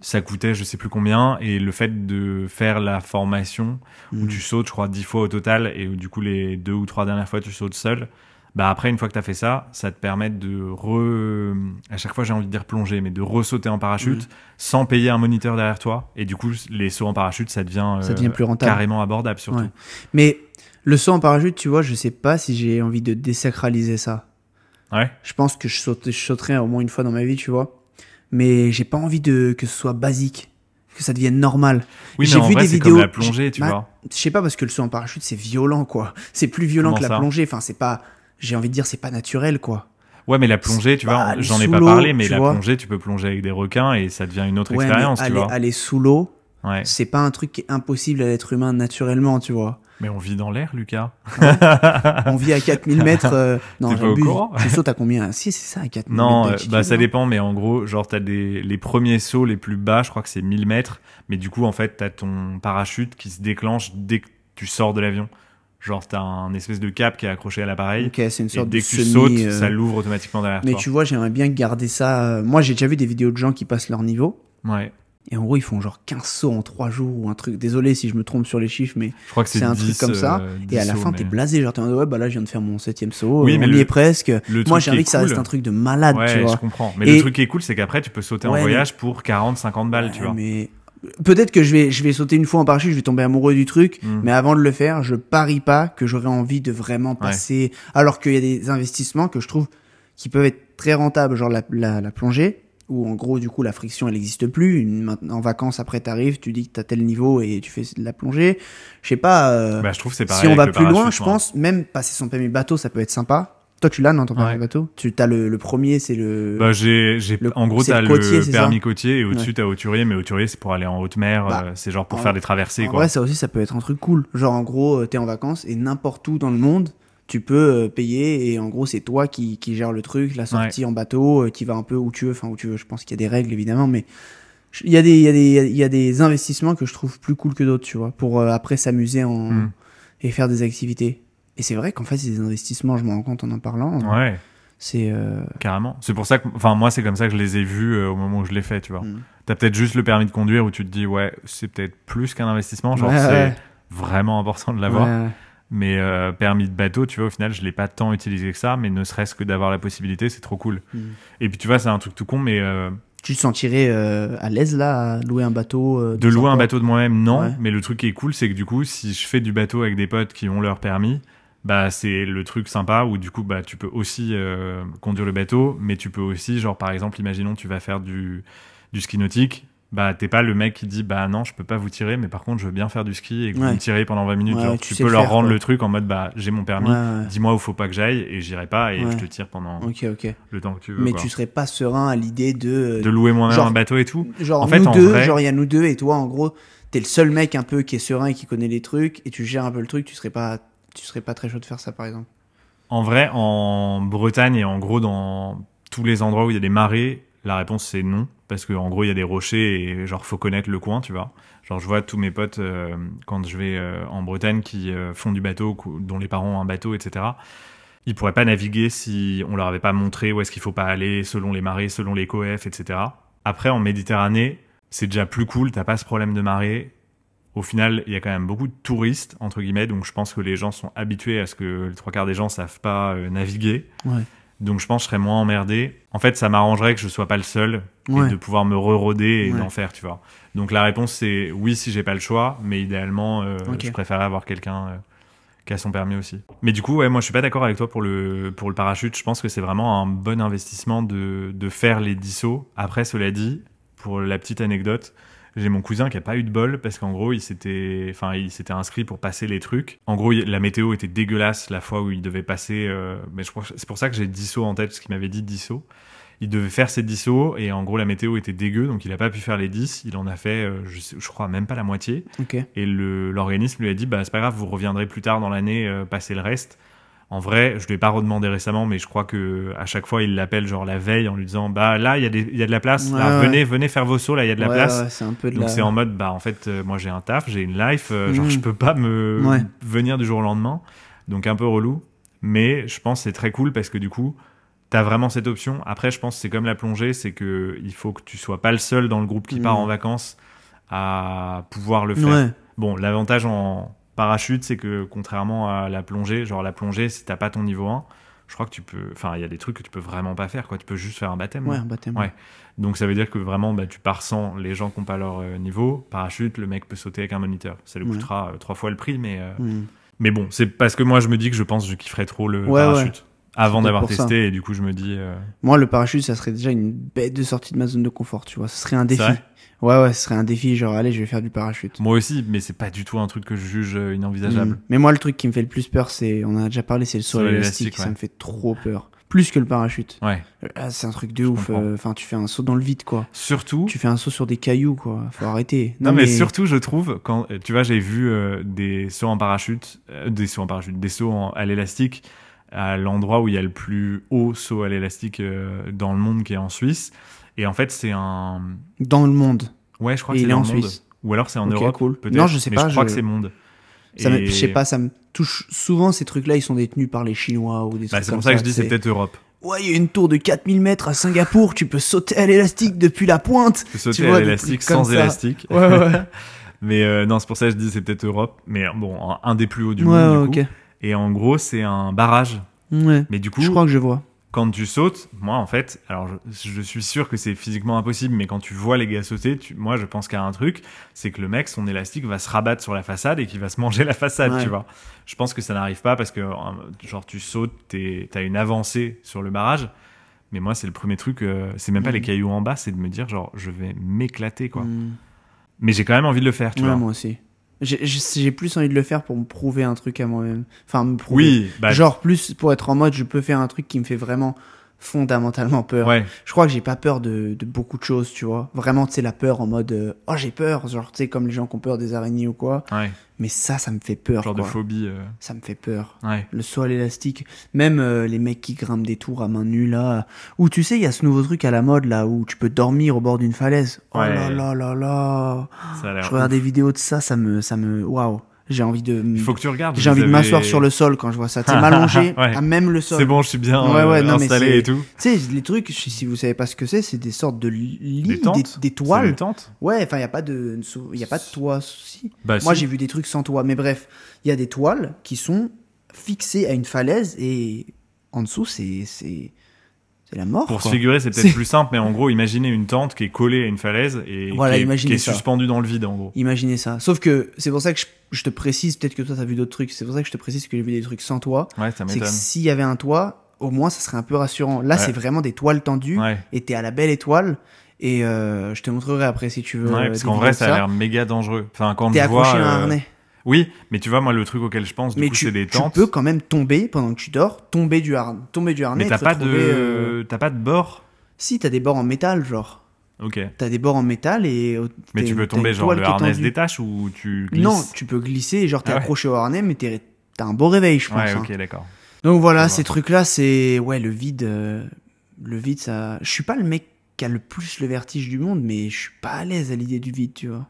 ça coûtait je sais plus combien. Et le fait de faire la formation où Mm. tu sautes, je crois, dix fois au total et où du coup les deux ou trois dernières fois tu sautes seul, bah après, une fois que tu as fait ça, ça te permet de re... À chaque fois, j'ai envie de dire plonger, mais de ressauter en parachute Mm. sans payer un moniteur derrière toi. Et du coup, les sauts en parachute, ça devient, Ça euh, devient plus rentable. carrément abordable surtout. Ouais. Mais le saut en parachute, tu vois, je sais pas si j'ai envie de désacraliser ça. Ouais. Je pense que je, saute, je sauterai au moins une fois dans ma vie, tu vois. Mais j'ai pas envie de que ce soit basique, que ça devienne normal. Oui, J'ai mais en vu vrai, des vidéos- comme la plongée, tu Bah, vois. Je sais pas parce que le saut en parachute c'est violent quoi. C'est plus violent Comment que la plongée. Enfin c'est pas. J'ai envie de dire c'est pas naturel quoi. Ouais, mais la plongée, tu vois, j'en ai pas parlé, mais tu la vois. plongée, tu peux plonger avec des requins et ça devient une autre Ouais, expérience, tu aller, vois. aller sous l'eau, Ouais. c'est pas un truc qui est impossible à l'être humain naturellement, tu vois. Mais on vit dans l'air, Lucas. On vit à 4000 mètres. euh, Non, pas au courant Tu sautes à combien? Si, c'est ça, à 4000 Non, mètres euh, d'altitude, bah ça non dépend, mais en gros, genre t'as des les premiers sauts les plus bas, je crois que c'est 1000 mètres, mais du coup en fait t'as ton parachute qui se déclenche dès que tu sors de l'avion. Genre t'as un espèce de cap qui est accroché à l'appareil, Ok, c'est une et dès de que tu semi, sautes, euh, ça l'ouvre automatiquement derrière Mais toi. tu vois, j'aimerais bien garder ça. euh, Moi, j'ai déjà vu des vidéos de gens qui passent leur niveau. Ouais, Et en gros, ils font genre 15 sauts en 3 jours ou un truc. Désolé si je me trompe sur les chiffres, mais je crois que c'est un 10, truc comme ça. euh, Et à 10 la sauts, fin, mais- t'es blasé. Genre, t'es en mode, ouais, bah là, je viens de faire mon septième saut. Oui, euh, mais on y le- est presque. Le Moi, j'ai envie que ça cool- reste un truc de malade, Ouais, tu vois. je comprends. Mais Et- le truc qui est cool, c'est qu'après tu peux sauter en voyage pour 40, 50 balles, tu vois. Mais peut-être que je vais, je vais sauter une fois en parachute, je vais tomber amoureux du truc. Mm. Mais avant de le faire, je parie pas que j'aurais envie de vraiment passer. Alors qu'il y a des investissements que je trouve qui peuvent être très rentables, genre la, la, la plongée, où en gros, du coup, la friction, elle n'existe plus. Une- maintenant, en vacances, après, t'arrives, tu dis que t'as tel niveau et tu fais de la plongée. Je sais pas. euh, Bah, je trouve c'est pareil. si on va le plus loin, je pense, même passer son permis bateau, ça peut être sympa. Toi, tu l'as, non, ton permis Ouais. bateau? Tu as le, le premier, c'est le. Bah, j'ai, j'ai, Le- en gros, c'est t'as le le, côtier, c'est permis côtier et au-dessus, Ouais. t'as hauturier, mais hauturier, c'est pour aller en haute mer, Bah, euh, c'est genre pour en- faire des traversées, en quoi. vrai, ça aussi, ça peut être un truc cool. Genre, en gros, euh, t'es en vacances et n'importe où dans le monde, tu peux euh, payer et en gros, c'est toi qui, qui gère le truc, la sortie en bateau, euh, qui va un peu où tu veux, enfin où tu veux. Je pense qu'il y a des règles évidemment, mais il y a des, il y a des, il y a des investissements que je trouve plus cool que d'autres, tu vois, pour euh, après s'amuser en Mm. et faire des activités. Et c'est vrai qu'en fait, c'est des investissements, je m'en rends compte en en parlant. Ouais, C'est euh, carrément. C'est pour ça que, enfin, moi, c'est comme ça que je les ai vus euh, au moment où je l'ai fait, tu vois. Mm. T'as peut-être juste le permis de conduire où tu te dis, ouais, c'est peut-être plus qu'un investissement, genre, ouais, c'est ouais, vraiment important de l'avoir. Mais euh, permis de bateau, tu vois, au final, je l'ai pas tant utilisé que ça, mais ne serait-ce que d'avoir la possibilité, c'est trop cool. Mm. Et puis, tu vois, c'est un truc tout con, mais euh, Tu te sentirais euh, à l'aise là à louer un bateau de louer un bateau de moi-même, non. Ouais. Mais le truc qui est cool, c'est que du coup, si je fais du bateau avec des potes qui ont leur permis, bah c'est le truc sympa où du coup, bah tu peux aussi conduire le bateau, mais tu peux aussi, genre par exemple, imaginons tu vas faire du du ski nautique. Bah, t'es pas le mec qui dit bah non, je peux pas vous tirer, mais par contre, je veux bien faire du ski et que vous Ouais. me tirez pendant 20 minutes. Ouais, Genre, tu, peux le leur faire, rendre le truc en mode bah j'ai mon permis, dis-moi où faut pas que j'aille et j'irai pas et je te tire pendant Ok, ok. le temps que tu veux. Mais quoi. tu serais pas serein à l'idée de. De louer moi-même un bateau et tout. Genre, En fait, nous en deux, vrai- genre, il y a nous deux, et toi, en gros, t'es le seul mec un peu qui est serein et qui connaît les trucs, et tu gères un peu le truc, tu serais pas, tu serais pas très chaud de faire ça, par exemple. En vrai, en Bretagne et en gros dans tous les endroits où il y a des marées, la réponse c'est non. Parce qu'en gros, il y a des rochers et genre, faut connaître le coin, tu vois. Genre, je vois tous mes potes euh, quand je vais euh, en Bretagne qui euh, font du bateau, dont les parents ont un bateau, etc. Ils pourraient pas naviguer si on leur avait pas montré où est-ce qu'il faut pas aller, selon les marées, selon les coefs, etc. Après, en Méditerranée, c'est déjà plus cool, t'as pas ce problème de marée. Au final, il y a quand même beaucoup de touristes, entre guillemets, donc je pense que les gens sont habitués à ce que les trois quarts des gens savent pas naviguer. Donc je pense que je serais moins emmerdé. En fait, ça m'arrangerait que je sois pas le seul Ouais. et de pouvoir me re-roder et Ouais. d'en faire, tu vois. Donc la réponse c'est oui si j'ai pas le choix, mais idéalement euh, je préférerais avoir quelqu'un euh, qui a son permis aussi. Mais du coup, ouais, moi je suis pas d'accord avec toi pour le pour le parachute. Je pense que c'est vraiment un bon investissement de de faire les 10 sauts. Après, cela dit, pour la petite anecdote. J'ai mon cousin qui a pas eu de bol parce qu'en gros il s'était, enfin il s'était inscrit pour passer les trucs. En gros la météo était dégueulasse la fois où il devait passer. euh, mais c'est pour ça que j'ai 10 sauts en tête parce qu'il m'avait dit 10 sauts. Il devait faire ses 10 sauts et en gros la météo était dégueu donc il a pas pu faire les 10. Il en a fait, euh, je, sais- je crois même pas la moitié. Et l'organisme lui a dit bah c'est pas grave vous reviendrez plus tard dans l'année euh, passer le reste. En vrai, je lui ai pas redemandé récemment, mais je crois que à chaque fois il l'appelle genre la veille en lui disant bah là il y a des- il y a de la place, Ouais, là, ouais. venez venez faire vos sauts là il y a de la Ouais, place. c'est un peu de Donc la. c'est en mode bah en fait euh, moi j'ai un taf, j'ai une life, euh, genre Mhm. je peux pas me venir du jour au lendemain. Donc un peu relou, mais je pense que c'est très cool parce que du coup T'as vraiment cette option. Après, je pense que c'est comme la plongée, c'est que il faut que tu sois pas le seul dans le groupe qui part Mhm. en vacances à pouvoir le faire. Bon, l'avantage en parachute, c'est que contrairement à la plongée, genre la plongée, si t'as pas ton niveau 1, je crois que tu peux. Enfin, il y a des trucs que tu peux vraiment pas faire, quoi. Tu peux juste faire un baptême. Ouais, un baptême. Ouais. Donc ça veut dire que vraiment, bah, tu pars sans les gens qui n'ont pas leur euh, niveau. Parachute, le mec peut sauter avec un moniteur. Ça lui coûtera euh, trois fois le prix, mais. euh, Hmm. Mais bon, c'est parce que moi je me dis que je pense que je kifferais trop le Ouais, parachute. Avant d'avoir pour ça. testé, et du coup je me dis. euh, Moi, le parachute, ça serait déjà une bête de sortie de ma zone de confort, tu vois. Ce serait un défi. Ouais, ouais, ce serait un défi, genre, allez, je vais faire du parachute. Moi aussi, mais c'est pas du tout un truc que je juge euh, inenvisageable. Hmm. Mais moi, le truc qui me fait le plus peur, c'est, on en a déjà parlé, c'est le saut l'élastique. l'élastique, Ça ouais. me fait trop peur. Plus que le parachute. Ouais. Ah, c'est un truc de ouf. comprends. euh, Enfin, tu fais un saut dans le vide, quoi. Surtout. Tu fais un saut sur des cailloux, quoi. Faut arrêter. Non, mais, surtout, je trouve, quand euh, tu vois, j'ai vu euh, des sauts en parachute, euh, des sauts en parachute, des sauts en- à l'élastique à l'endroit où il y a le plus haut saut à l'élastique euh, dans le monde, qui est en Suisse. Et en fait, c'est un. Dans le monde. Ouais, je crois Et que c'est en monde. Suisse. Ou alors c'est en Ok, Europe. cool. Non, je sais mais pas, Je crois je- que c'est monde. Ça me- Je sais pas, ça me touche. Souvent, ces trucs-là, ils sont détenus par les Chinois ou des Bah, c'est pour ça que je dis c'est c'est peut-être Europe. Ouais, il y a une tour de 4000 mètres à Singapour, tu peux sauter à l'élastique depuis la pointe. Tu peux sauter Tu vois, à l'élastique sans ça. élastique. Ouais, ouais. Mais euh, non, c'est pour ça que je dis c'est peut-être Europe. Mais bon, un- des plus hauts du ouais, monde. ouais, du ok. coup. Et en gros, c'est un barrage. Ouais. Mais du coup, Je crois que je vois. Quand tu sautes, moi en fait, alors je, je suis sûr que c'est physiquement impossible, mais quand tu vois les gars sauter, tu- moi je pense qu'il y a un truc, c'est que le mec, son élastique va se rabattre sur la façade et qu'il va se manger la façade, Ouais. tu vois. Je pense que ça n'arrive pas parce que, genre, tu sautes, t'es- t'as une avancée sur le barrage. Mais moi, c'est le premier truc, euh, c'est même pas les cailloux en bas, c'est de me dire, genre, je vais m'éclater, quoi. Hmm. Mais j'ai quand même envie de le faire, tu Ouais, vois. moi aussi. J'ai- plus envie de le faire pour me prouver un truc à moi-même. Enfin, me prouver. Oui, bah, Genre, plus pour être en mode, je peux faire un truc qui me fait vraiment fondamentalement peur. ouais, Je crois que j'ai pas peur de, de beaucoup de choses, tu vois. Vraiment, tu sais, la peur en mode, euh, oh, j'ai peur. Genre, tu sais, comme les gens qui ont peur des araignées ou quoi. ouais, Mais ça, ça me fait peur, genre de phobie. euh, Ça me fait peur. ouais. Le saut à l'élastique. Même euh, les mecs qui grimpent des tours à main nue, là. Ou tu sais, il y a ce nouveau truc à la mode, là, où tu peux dormir au bord d'une falaise. Oh là là là là. Je regarde des vidéos de ça, ça me, ça me, waouh. J'ai envie de, Il faut que tu regardes. j'ai envie de m'asseoir sur le sol quand je vois ça. Tu m'allonger Ouais. à même le sol. C'est bon, je suis bien Ouais, ouais, euh, non, installé et tout. Tu sais, les trucs, si vous savez pas ce que c'est, c'est des sortes de lits, Des tentes toiles. des tentes Ouais, enfin, il y a pas de, il y a pas de toit, si. Bah, Moi, si. j'ai vu des trucs sans toit, mais bref, il y a des toiles qui sont fixées à une falaise et en dessous, c'est, c'est, c'est la mort. Pour se figurer, c'est peut-être plus simple, mais en gros, imaginez une tente qui est collée à une falaise et Voilà, qui est, qui suspendue dans le vide, en gros. Imaginez ça. Sauf que c'est pour ça que je, je te précise, peut-être que toi t'as vu d'autres trucs, c'est pour ça que je te précise que j'ai vu des trucs sans toit. Ouais, ça C'est que s'il y avait un toit, au moins ça serait un peu rassurant. Là, Ouais. c'est vraiment des toiles tendues Ouais, et t'es à la belle étoile. Et euh, je te montrerai après si tu veux. ouais euh, parce qu'en vrai, ça a l'air méga dangereux. Enfin, quand T'es je vois. accroché à un euh, harnais. Oui, mais tu vois, moi, le truc auquel je pense, du mais coup, tu, c'est des tu tentes. peux quand même tomber pendant que tu dors, tomber du, har- tomber du harnais. mais et t'as pas de, euh, t'as pas de bord? Si, t'as des bords en métal, genre. Ok. T'as des bords en métal et. euh, Mais tu peux tomber, genre, le harnais se détache ou tu glisses? Non, tu peux glisser, genre t'es Ah ouais. accroché au harnais, mais t'as un beau réveil, je pense. Ouais, hein. ok, d'accord. Donc voilà, ces trucs-là, c'est ouais le vide, euh, le vide, ça. Je suis pas le mec qui a le plus le vertige du monde, mais je suis pas à l'aise à l'idée du vide, tu vois.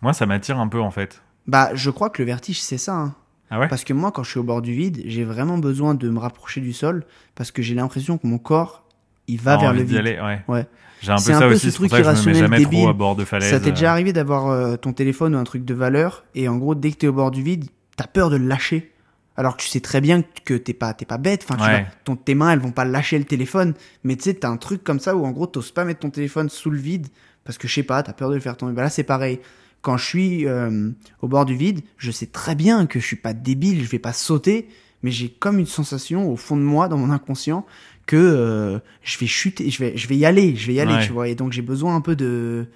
Moi, ça m'attire un peu, en fait. Bah, je crois que le vertige, c'est ça. hein. Ah ouais? Parce que moi, quand je suis au bord du vide, j'ai vraiment besoin de me rapprocher du sol parce que j'ai l'impression que mon corps, il va Ah, vers le vide. aller, ouais. Ouais. J'ai un peu C'est un ça peu aussi, ce c'est pour truc ça que je me mets jamais débile. trop à bord de falaise. Ça t'est déjà euh. arrivé d'avoir euh, ton téléphone ou un truc de valeur et en gros, dès que t'es au bord du vide, t'as peur de le lâcher. Alors que tu sais très bien que t'es pas, t'es pas bête. Enfin, tu Ouais. vas- ton, tes mains, elles vont pas lâcher le téléphone. Mais tu sais, t'as un truc comme ça où en gros, t'oses pas mettre ton téléphone sous le vide parce que je sais pas, t'as peur de le faire tomber. Bah là, c'est pareil. Quand je suis euh, au bord du vide, je sais très bien que je suis pas débile, je vais pas sauter, mais j'ai comme une sensation au fond de moi, dans mon inconscient, que euh, je vais chuter, je vais, je vais y aller, je vais y aller, Ouais. tu vois. Et donc j'ai besoin un peu de,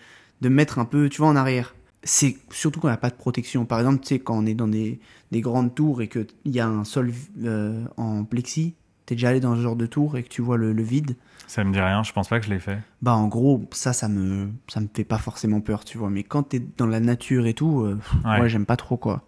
de me mettre un peu, tu vois, en arrière. C'est surtout quand il n'y a pas de protection. Par exemple, tu sais, quand on est dans des, des grandes tours et qu'il y a un sol euh, en plexi, t'es déjà allé dans ce genre de tour et que tu vois le, le vide, Ça me dit rien, je pense pas que je l'ai fait. bah en gros, ça, ça me, ça me fait pas forcément peur, tu vois. Mais quand t'es dans la nature et tout, euh, Ouais. ouais, j'aime pas trop, quoi.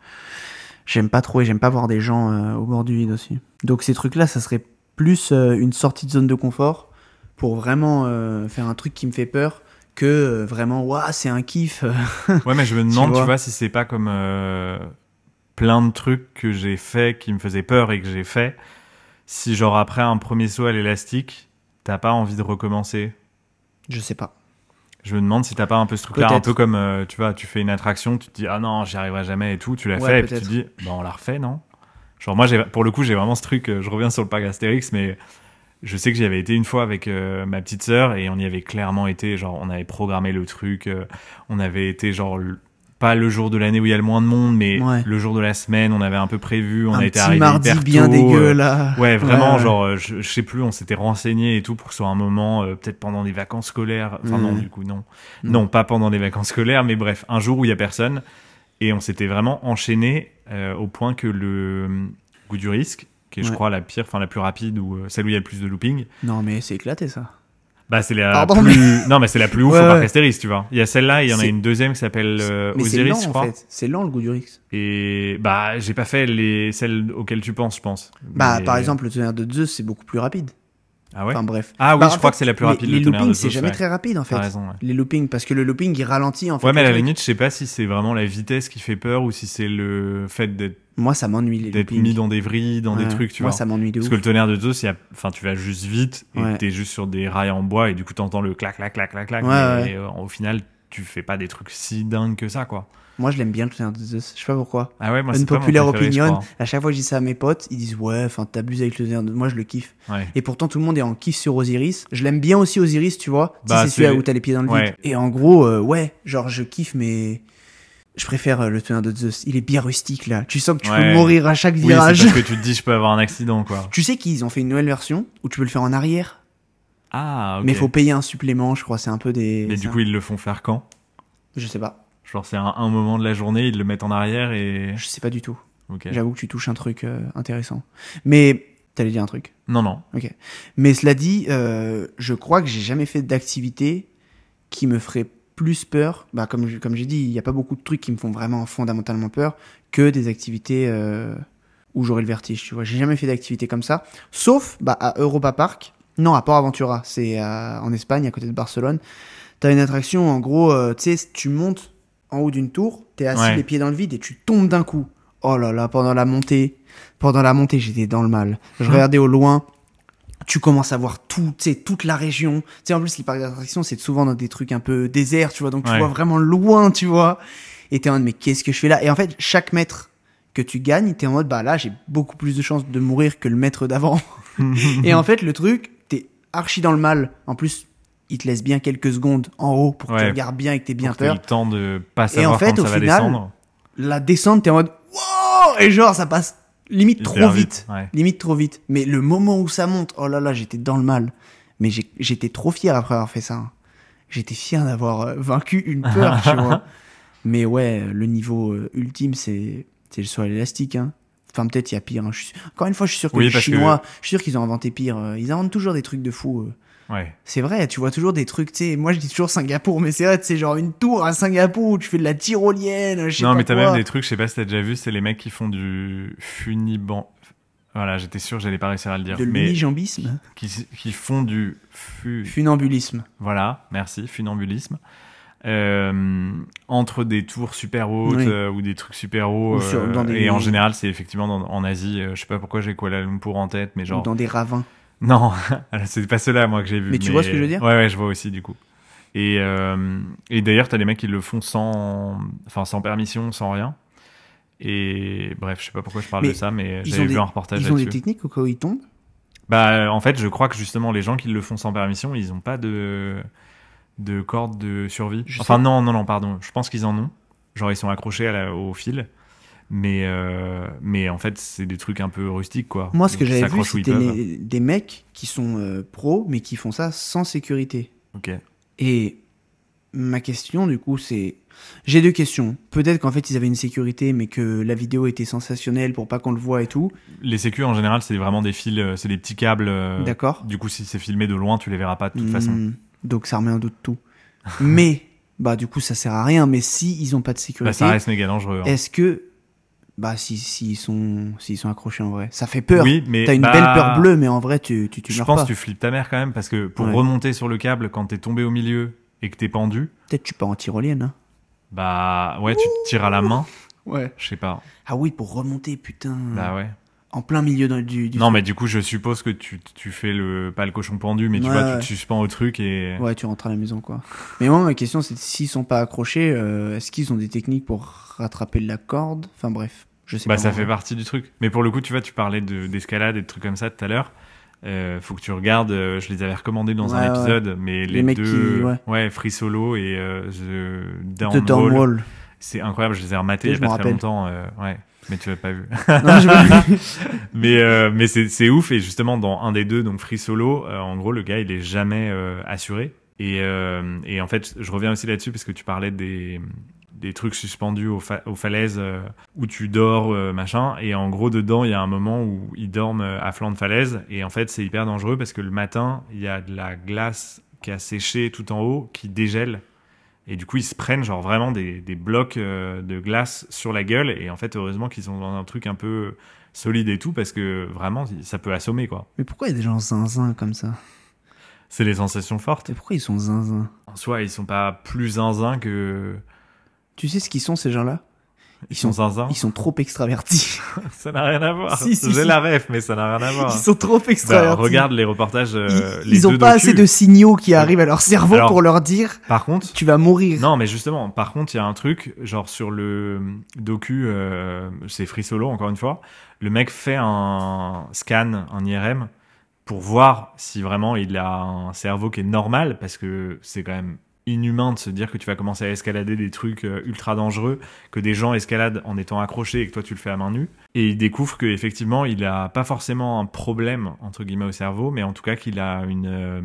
J'aime pas trop et j'aime pas voir des gens euh, au bord du vide aussi. Donc ces trucs-là, ça serait plus euh, une sortie de zone de confort pour vraiment euh, faire un truc qui me fait peur que vraiment, waouh, c'est un kiff. Ouais, mais je me demande, tu vois. vois, si c'est pas comme plein de trucs que j'ai fait qui me faisaient peur et que j'ai fait. Si, genre, après un premier saut à l'élastique, t'as pas envie de recommencer? Je sais pas. Je me demande si t'as pas un peu ce truc-là, un peu comme, euh, tu vois, tu fais une attraction, tu te dis, ah non, j'y arriverai jamais et tout, tu l'as Ouais, fait, et puis tu te dis, bah on la refait, non? Genre, moi, pour le coup, j'ai vraiment ce truc, euh, je reviens sur le parc Astérix, mais je sais que j'y avais été une fois avec euh, ma petite sœur et on y avait clairement été, genre, on avait programmé le truc, euh, on avait été, genre, pas le jour de l'année où il y a le moins de monde, mais Ouais. le jour de la semaine, on avait un peu prévu, on un a été arrivé mardi hyper bien tôt, dégueu euh, là. Ouais, vraiment, ouais. genre, euh, je, je sais plus, on s'était renseigné et tout pour que ce soit un moment, euh, peut-être pendant des vacances scolaires. Enfin, non, du coup, non. Non. Non, pas pendant des vacances scolaires, mais bref, un jour où il y a personne. Et on s'était vraiment enchaîné euh, au point que le goût du risque, qui est, je crois, la pire, enfin la plus rapide ou celle où il y a le plus de looping. Non, mais c'est éclaté ça. Bah, c'est la Pardon, plus. Non, mais c'est la plus ouf Ouais, au parc tu vois. Il y a celle-là, et il y en a une deuxième qui s'appelle euh, Osiris, lent je en crois. fait. C'est lent le goût du Rix. Et bah, j'ai pas fait les celles auxquelles tu penses, je pense. Bah, Mais- par exemple, le tonnerre de Zeus, c'est beaucoup plus rapide. Ah ouais. Enfin bref. Ah oui, Bah, je crois fait, que c'est la plus les- rapide. Les, le tonnerre de loopings, c'est jamais ouais. très rapide en fait. T'as raison. Ouais. Les loopings, parce que le looping il ralentit en fait. Ouais, mais à la limite, je sais pas si c'est vraiment la vitesse qui fait peur ou si c'est le fait d'être Moi, ça m'ennuie les d'être mis dans des vrilles, dans des trucs, tu Moi, vois. ça m'ennuie de Parce ouf. que le tonnerre de Zeus, a... enfin, tu vas juste vite et t'es juste sur des rails en bois et du coup t'entends le clac, clac, clac, clac, clac. Mais euh, au final, tu fais pas des trucs si dingues que ça, quoi. Moi, je l'aime bien le tonnerre de Zeus. Je sais pas pourquoi. Ah ouais, moi, Une c'est pas mon populaire préféré, opinion. À chaque fois que je dis ça à mes potes, ils disent ouais, enfin t'abuses avec le tonnerre de. Moi, je le kiffe. Ouais. Et pourtant, tout le monde est en kiff sur Osiris. Je l'aime bien aussi Osiris, tu vois. Si Bah, c'est c'est- où t'as les pieds dans le vide. Et en gros, euh, ouais, genre je kiffe, mais je préfère euh, le tonnerre de Zeus. Il est bien rustique là. Tu sens que tu Ouais. peux mourir à chaque Oui, virage. parce que tu te dis, je peux avoir un accident, quoi. tu sais qu'ils ont fait une nouvelle version où tu peux le faire en arrière, Ah, ok. mais il faut payer un supplément. Je crois c'est un peu des. Mais du coup, ils le font faire quand? Je sais pas. Genre, c'est un, un moment de la journée, ils le mettent en arrière et. Je sais pas du tout. Ok. J'avoue que tu touches un truc euh, intéressant. Mais t'allais dire un truc? Non, non. Mais cela dit, euh, je crois que j'ai jamais fait d'activité qui me ferait plus peur. Bah, comme, je- comme j'ai dit, il n'y a pas beaucoup de trucs qui me font vraiment fondamentalement peur que des activités euh, où j'aurais le vertige. Tu vois, j'ai jamais fait d'activité comme ça, sauf bah, à Europa Park. Non, à Port Aventura, c'est en Espagne, à côté de Barcelone. T'as une attraction, en gros, tu sais, tu montes en haut d'une tour, t'es assis Ouais. les pieds dans le vide et tu tombes d'un coup. Oh là là, pendant la montée, pendant la montée, j'étais dans le mal. Je Mhm. regardais au loin, tu commences à voir tout, tu sais, toute la région. Tu sais, en plus, les parcs d'attractions, c'est souvent dans des trucs un peu déserts, tu vois, donc tu Ouais. vois vraiment loin, tu vois. Et t'es en mode, mais qu'est-ce que je fais là? Et en fait, chaque mètre que tu gagnes, t'es en mode, bah là, j'ai beaucoup plus de chances de mourir que le mètre d'avant. Et en fait, le truc, t'es archi dans le mal. En plus, il te laisse bien quelques secondes en haut pour que tu regardes bien et que t'aies bien peur. le temps de pas Et en fait, quand au ça va final, descendre. La descente, t'es en mode, wow Et genre, ça passe limite Hyper trop vite. Ouais. Limite trop vite. Mais le moment où ça monte, oh là là, j'étais dans le mal. Mais j'étais trop fier après avoir fait ça. J'étais fier d'avoir euh, vaincu une peur, tu vois. Mais ouais, le niveau euh, ultime, c'est le saut à l'élastique. Hein. Enfin, peut-être il y a pire. hein. Je suis- Encore une fois, je suis sûr que Oui, les que- Chinois, je suis sûr qu'ils ont inventé pire. euh, Ils inventent toujours des trucs de fou. euh. Ouais. C'est vrai, tu vois toujours des trucs, tu sais. Moi, je dis toujours Singapour, mais c'est vrai, c'est genre une tour à Singapour où tu fais de la tyrolienne, je sais Non, pas mais t'as même des trucs, je sais pas si t'as déjà vu, c'est les mecs qui font du funiban. Voilà, j'étais sûr j'allais pas réussir à le dire. De l'unijambisme, qui, qui font du fu... funambulisme. Voilà, merci, funambulisme. Euh, entre des tours super hautes Oui. euh, ou des trucs super hauts. Ou sur- euh, des- Et en général, c'est effectivement dans- en Asie. je sais pas pourquoi j'ai Kuala Lumpur en tête, mais Ou genre. dans des ravins. Non, c'est pas ceux-là, moi, que j'ai vu. Mais tu vois ce que je veux dire Ouais, ouais, je vois aussi, du coup. Et, euh, et d'ailleurs, t'as des mecs qui le font sans, enfin, sans permission, sans rien. Et bref, je sais pas pourquoi je parle Mais de ça, mais j'avais vu des- un reportage Ils ont des techniques au cas où ils tombent? Bah, en fait, je crois que justement, les gens qui le font sans permission, ils ont pas de, de corde de survie. Je enfin, sais. non, non, non, pardon. Je pense qu'ils en ont. Genre, ils sont accrochés à la- au fil. Mais, euh, mais en fait, c'est des trucs un peu rustiques, quoi. Moi, ce que j'avais vu, c'était les- des mecs qui sont euh, pros, mais qui font ça sans sécurité. Ok. Et ma question, du coup, c'est. J'ai deux questions. Peut-être qu'en fait, ils avaient une sécurité, mais que la vidéo était sensationnelle pour pas qu'on le voit et tout. Les sécu, en général, c'est vraiment des fils, euh, c'est des petits câbles. euh, D'accord. Du coup, si c'est filmé de loin, tu les verras pas de toute Hmm, façon. Donc, ça remet en doute tout. mais, bah, du coup, ça sert à rien. Mais si ils ont pas de Bah, sécurité, ça reste méga dangereux. hein. est-ce que. Bah, s'ils si, s'ils sont, s'ils sont accrochés en vrai. Ça fait peur. Oui, mais T'as une bah, belle peur bleue, mais en vrai, tu, tu, tu Je meurs pense pas. que tu flippes ta mère quand même parce que pour Ouais. remonter sur le câble quand t'es tombé au milieu et que t'es pendu, Peut-être tu pars en tyrolienne. Hein. bah ouais, tu te tires à la main. Ouais. Je sais pas. Ah oui, pour remonter, putain. Bah ouais. En plein milieu du, du Non, mais du coup, je suppose que tu, tu fais le pas le cochon pendu, mais tu Ouais, vois, ouais. tu te suspends au truc et Ouais, tu rentres à la maison, quoi. Mais moi, ma question, c'est s'ils sont pas accrochés, euh, est-ce qu'ils ont des techniques pour rattraper la corde? Enfin bref, je sais bah pas. ça en fait partie du truc. Mais pour le coup, tu vois, tu parlais de- d'escalade et de trucs comme ça tout à l'heure. Euh, faut que tu regardes, euh, je les avais recommandés dans Ouais, un ouais. épisode, mais les, Les mecs deux, qui- ouais. Free Solo et euh, The Down The Down Wall, Wall. c'est incroyable, je les ai rematés il y a pas très rappelle. longtemps, ouais, mais tu l'as pas vu. Non, je- mais euh, mais c'est c'est ouf et justement dans un des deux donc Free Solo euh, en gros le gars il est jamais euh, assuré et et en fait je reviens aussi là-dessus parce que tu parlais des des trucs suspendus aux, fa- aux falaises euh, où tu dors, euh, machin. Et en gros, dedans, il y a un moment où ils dorment euh, à flanc de falaise. Et en fait, c'est hyper dangereux parce que le matin, il y a de la glace qui a séché tout en haut, qui dégèle. Et du coup, ils se prennent genre vraiment des, des blocs euh, de glace sur la gueule. Et en fait, heureusement qu'ils sont dans un truc un peu solide et tout parce que vraiment, ça peut assommer quoi. Mais pourquoi il y a des gens zinzin comme ça? C'est les sensations fortes. Et pourquoi ils sont zinzin? En soi, ils sont pas plus zinzin que. Tu sais ce qu'ils sont ces gens-là? Ils sont zinzin. Ils sont trop extravertis. Ça n'a rien à voir. Si, si, J'ai si. la ref, mais ça n'a rien à voir. Ils sont trop Bah, extravertis. regarde les reportages. euh, ils, les ils ont deux pas assez de signaux qui arrivent à leur cerveau Alors- pour leur dire Par contre, tu vas mourir. non, mais justement, par contre, il y a un truc, genre sur le docu, euh, c'est Free Solo, encore une fois. Le mec fait un scan, un IRM, pour voir si vraiment il a un cerveau qui est normal, parce que c'est quand même inhumain de se dire que tu vas commencer à escalader des trucs euh, ultra dangereux, que des gens escaladent en étant accrochés et que toi tu le fais à main nue. Et il découvre qu'effectivement, il a pas forcément un problème, entre guillemets, au cerveau, mais en tout cas qu'il a une, euh,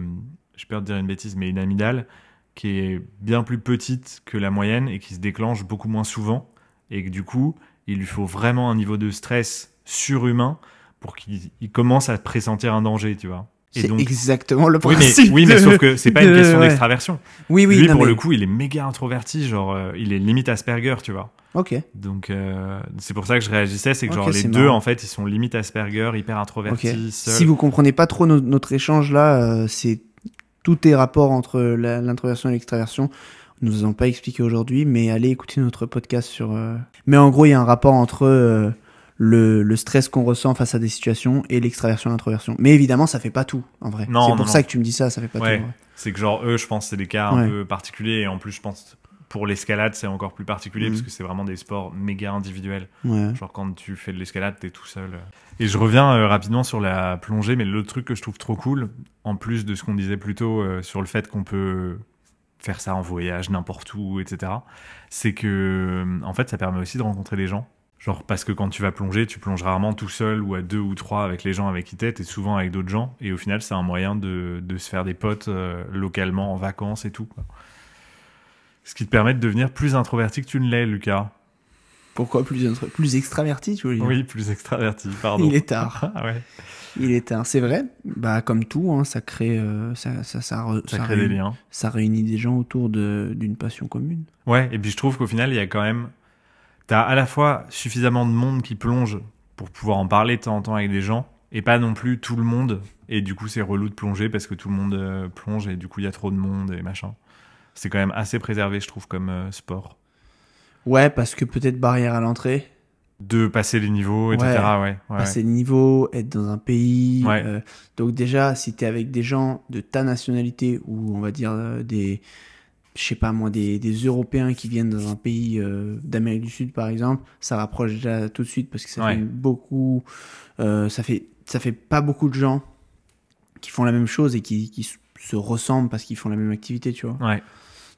je peux te dire une bêtise, mais une amygdale qui est bien plus petite que la moyenne et qui se déclenche beaucoup moins souvent. Et que du coup, il lui faut vraiment un niveau de stress surhumain pour qu'il il commence à pressentir un danger, tu vois. C'est donc, exactement le oui, mais, principe. oui, mais sauf que c'est pas une question ouais. d'extraversion. Oui, oui, Lui, non, pour mais- le coup, il est méga introverti, genre, euh, il est limite Asperger, tu vois. Ok. Donc, euh, c'est pour ça que je réagissais, c'est que genre, les deux, en fait, ils sont limite Asperger, hyper introvertis, seuls. Si vous comprenez pas trop no- notre échange là, euh, c'est tout est rapport entre l'introversion et l'extraversion. Nous n'avons pas expliqué aujourd'hui, mais allez écouter notre podcast sur. Mais en gros, il y a un rapport entre le, le stress qu'on ressent face à des situations et l'extraversion et l'introversion. Mais évidemment, ça fait pas tout, en vrai. Non, C'est pour non. ça que tu me dis ça, ça fait pas Ouais. tout. C'est que genre eux, je pense, c'est des cas un peu particuliers et en plus, je pense pour l'escalade, c'est encore plus particulier Mhm. parce que c'est vraiment des sports méga individuels. Ouais. Genre quand tu fais de l'escalade, t'es tout seul. Et je reviens euh, rapidement sur la plongée, mais l'autre truc que je trouve trop cool, en plus de ce qu'on disait plus tôt euh, sur le fait qu'on peut faire ça en voyage n'importe où, etc. C'est que en fait, ça permet aussi de rencontrer des gens. Genre parce que quand tu vas plonger, tu plonges rarement tout seul ou à deux ou trois avec les gens avec qui t'es, t'es souvent avec d'autres gens. Et au final, c'est un moyen de, de se faire des potes euh, localement en vacances et tout. Quoi. Ce qui te permet de devenir plus introverti que tu ne l'es, Lucas. Pourquoi plus, plus extraverti, tu veux dire? Oui, plus extraverti, pardon. Il est tard. Ah ouais. Il est tard. C'est vrai? Bah, comme tout, hein, ça crée, euh, ça, ça, ça, re- Ça ça crée des liens. ça réunit des gens autour de- d'une passion commune. Ouais, et puis je trouve qu'au final, il y a quand même. T'as à la fois suffisamment de monde qui plonge pour pouvoir en parler de temps en temps avec des gens, et pas non plus tout le monde. Et du coup, c'est relou de plonger parce que tout le monde euh, plonge et du coup, il y a trop de monde et machin. C'est quand même assez préservé, je trouve, comme euh, sport. Ouais, parce que peut-être barrière à l'entrée, De passer les niveaux, etc. Ouais, ouais, ouais. passer le niveau, être dans un pays. Ouais. euh, donc déjà, si t'es avec des gens de ta nationalité ou on va dire des, je sais pas moi, des, des Européens qui viennent dans un pays euh, d'Amérique du Sud par exemple, ça rapproche déjà tout de suite parce que ça Ouais. fait beaucoup, euh, ça fait ça fait pas beaucoup de gens qui font la même chose et qui, qui se ressemblent parce qu'ils font la même activité, tu vois. Ouais.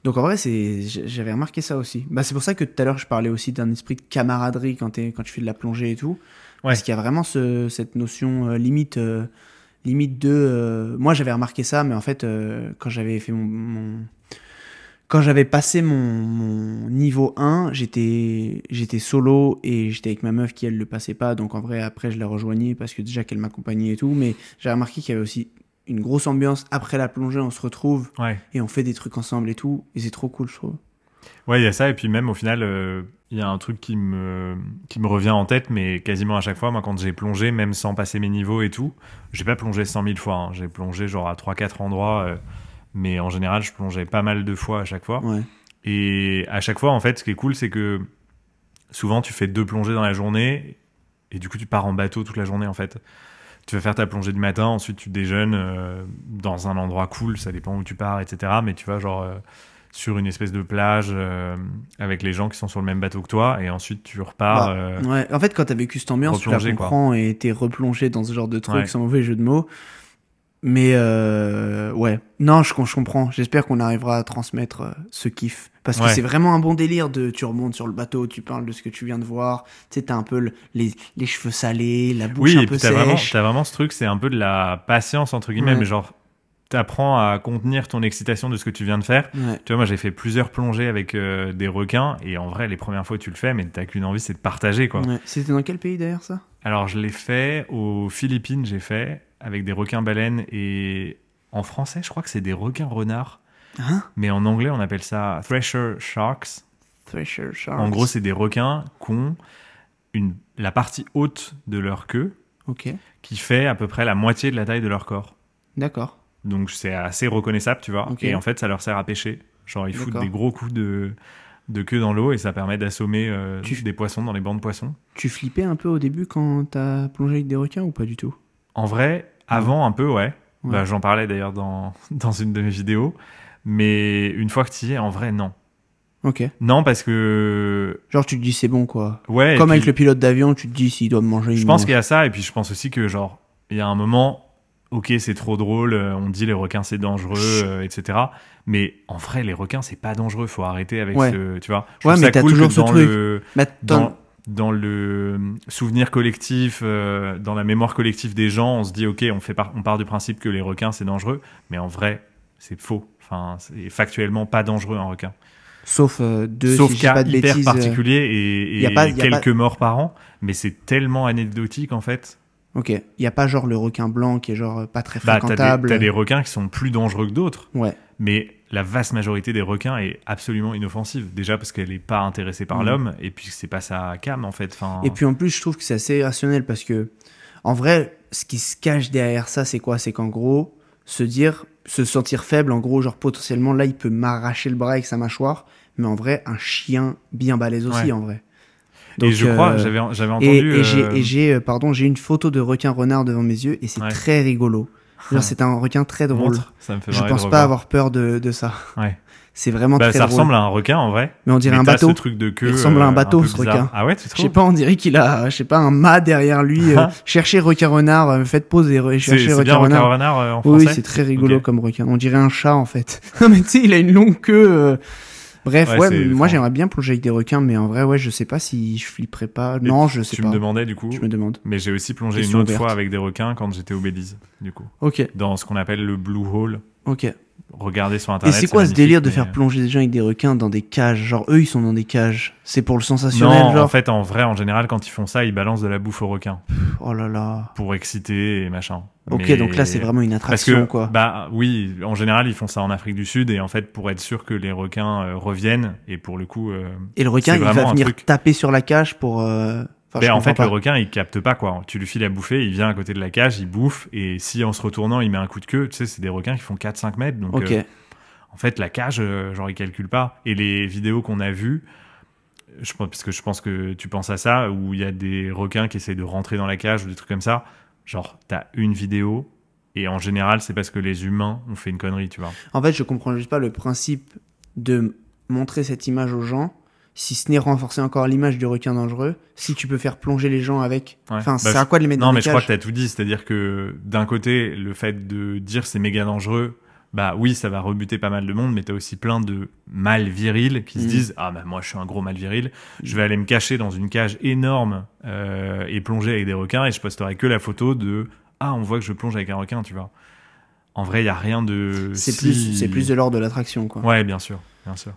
Donc en vrai, c'est j'avais remarqué ça aussi. Bah, c'est pour ça que tout à l'heure, je parlais aussi d'un esprit de camaraderie quand, tu fais de la plongée et tout. Parce qu'il y a vraiment ce- cette notion euh, limite, limite de... euh, moi, j'avais remarqué ça, mais en fait, euh, quand j'avais fait mon... mon- Quand j'avais passé mon, mon niveau 1, j'étais j'étais solo et j'étais avec ma meuf qui, elle, le passait pas. Donc en vrai, après, je la rejoignais parce que déjà qu'elle m'accompagnait et tout. Mais j'ai remarqué qu'il y avait aussi une grosse ambiance. Après la plongée, on se retrouve Ouais. et on fait des trucs ensemble et tout. Et c'est trop cool, je trouve. Ouais, il y a ça, et puis même au final, euh, il y a un truc qui me, qui me revient en tête, mais quasiment à chaque fois, moi, quand j'ai plongé, même sans passer mes niveaux et tout, j'ai pas plongé 100 000 fois, hein. j'ai plongé genre à 3-4 endroits, euh, mais en général, je plongeais pas mal de fois à chaque fois. Ouais. Et à chaque fois, en fait, ce qui est cool, c'est que souvent, tu fais deux plongées dans la journée, et du coup, tu pars en bateau toute la journée, en fait. Tu vas faire ta plongée du matin, ensuite tu déjeunes euh, dans un endroit cool, ça dépend où tu pars, etc. Mais tu vas genre euh, sur une espèce de plage euh, avec les gens qui sont sur le même bateau que toi, et ensuite tu repars. Bah, Ouais, en fait, quand t'as vécu cette ambiance, tu la Replonger, quoi. comprends et t'es replongé dans ce genre de truc, Ouais. sans mauvais jeu de mots. Mais euh, ouais, non, je, je comprends. J'espère qu'on arrivera à transmettre euh, ce kiff. Parce que Ouais. c'est vraiment un bon délire de tu remontes sur le bateau, tu parles de ce que tu viens de voir. Tu sais, t'as un peu le- les, les cheveux salés, la bouche oui, un et peu puis t'as vraiment, sèche. t'as vraiment ce truc, c'est un peu de la patience, entre guillemets, Ouais. mais genre t'apprends à contenir ton excitation de ce que tu viens de faire. Ouais. Tu vois, moi j'ai fait plusieurs plongées avec euh, des requins et en vrai, les premières fois tu le fais, mais t'as qu'une envie, c'est de partager quoi. Ouais. C'était dans quel pays d'ailleurs ça? Alors je l'ai fait aux Philippines, j'ai fait avec des requins baleines et en français, je crois que c'est des requins renards, Hein? Mais en anglais on appelle ça thresher sharks. Thresher Sharks. En gros, c'est des requins qui ont une, la partie haute de leur queue qui fait à peu près la moitié de la taille de leur corps. d'accord. Donc c'est assez reconnaissable, tu vois. Et en fait, ça leur sert à pêcher. Genre, ils foutent des gros coups de, de queue dans l'eau et ça permet d'assommer euh, Tu- des poissons dans les bancs de poissons. Tu flippais un peu au début quand t'as plongé avec des requins ou pas du tout? En vrai, avant un peu, ouais. Ouais. Bah, J'en parlais d'ailleurs dans, dans une de mes vidéos. Mais une fois que tu y es, en vrai, non. Ok. Non, parce que. Genre tu te dis c'est bon quoi. Ouais. Comme avec le pilote d'avion, tu te dis s'il doit me manger, Je pense qu'il y a ça. Et puis je pense aussi que, genre, il y a un moment. Ok, c'est trop drôle, euh, on dit les requins c'est dangereux, euh, etc. Mais en vrai, les requins c'est pas dangereux, faut arrêter avec Ouais. ce. Tu vois Je Ouais, mais t'as cool toujours ce truc. le- Mais dans, dans le souvenir collectif, euh, dans la mémoire collective des gens, on se dit ok, on, fait par- on part du principe que les requins c'est dangereux, mais en vrai c'est faux. Enfin, c'est factuellement pas dangereux un requin. sauf euh, deux, Sauf si cas pas de hyper bêtises. euh, particulier et, et y a pas- y a quelques morts par an, mais c'est tellement anecdotique en fait. Ok. Il y a pas genre le requin blanc qui est genre pas très Bah, t'as des, fréquentable. des requins qui sont plus dangereux que d'autres, Ouais. mais la vaste majorité des requins est absolument inoffensive. Déjà parce qu'elle est pas intéressée par Mhm. l'homme, et puis c'est pas sa cam en fait. Enfin, Et puis en plus, je trouve que c'est assez irrationnel parce que, en vrai, ce qui se cache derrière ça, c'est quoi? C'est qu'en gros, se dire, se sentir faible, en gros, genre potentiellement, là, il peut m'arracher le bras avec sa mâchoire, mais en vrai, un chien bien balèze aussi, Ouais. en vrai. et je crois, euh, j'avais j'avais entendu. et j'ai, euh, j'ai, euh, pardon, j'ai une photo de requin renard devant mes yeux et c'est Ouais. très rigolo. C'est un requin très drôle. montre, ça me fait Je pense pas avoir peur de, de ça. Ouais. C'est vraiment Bah, très ça drôle. ressemble à un requin en vrai. Mais on dirait Mais un bateau. ce truc de queue. Il ressemble à un euh, bateau, peu ce bizarre. requin. Ah ouais, tu Je sais trouves pas, on dirait qu'il a, je sais pas, un mât derrière lui. euh, cherchez requin renard, euh, faites pause et cherchez requin bien requin renard. renard euh, en Oui, c'est très rigolo comme requin. On dirait un chat en fait. non mais tu sais, il a une longue queue. Bref, Ouais, moi j'aimerais bien plonger avec des requins, mais en vrai, ouais, je sais pas si je flipperais pas. Non, je sais Tu pas. me demandais du coup. Je me demande. Mais j'ai aussi plongé Question une autre ouverte. fois avec des requins quand j'étais au Belize, du coup. Ok, Dans ce qu'on appelle le Blue Hole. ok. Regardez sur Et internet. c'est quoi ce délire de faire plonger des gens avec des requins dans des cages? Genre eux, ils sont dans des cages. C'est pour le sensationnel, Non, genre. en fait, en vrai, en général, quand ils font ça, ils balancent de la bouffe aux requins Oh là là. pour exciter et machin. Ok, Mais- donc là c'est vraiment une Parce attraction, que, quoi. bah oui, en général, ils font ça en Afrique du Sud et en fait, pour être sûr que les requins euh, reviennent et pour le coup, euh, Et le requin, il va venir taper sur la cage pour. euh, enfin, Ben, en fait, pas. le requin, il capte pas quoi. Tu lui files à bouffer, il vient à côté de la cage, il bouffe, et si en se retournant, il met un coup de queue, tu sais, c'est des requins qui font 4-5 mètres. Donc, euh, en fait, la cage, euh, genre, il calcule pas. Et les vidéos qu'on a vues, je pense, parce que je pense que tu penses à ça, où il y a des requins qui essayent de rentrer dans la cage ou des trucs comme ça. Genre, t'as une vidéo, et en général, c'est parce que les humains ont fait une connerie, tu vois. En fait, je comprends juste pas le principe de montrer cette image aux gens, si ce n'est renforcer encore l'image du requin dangereux, si tu peux faire plonger les gens avec. Ouais. Enfin, Bah, c'est à quoi de les mettre Non, dans mais des je crois que tu as tout dit. C'est-à-dire que d'un côté, le fait de dire c'est méga dangereux, bah oui, ça va rebuter pas mal de monde, mais tu as aussi plein de mâles virils qui se Mm. disent Ah, bah moi je suis un gros mâle viril, je vais aller me cacher dans une cage énorme euh, et plonger avec des requins et je posterai que la photo de Ah, on voit que je plonge avec un requin, tu vois. En vrai, il y a rien de. C'est si- plus, plus de l'ordre de l'attraction, quoi. Ouais, bien sûr, bien sûr.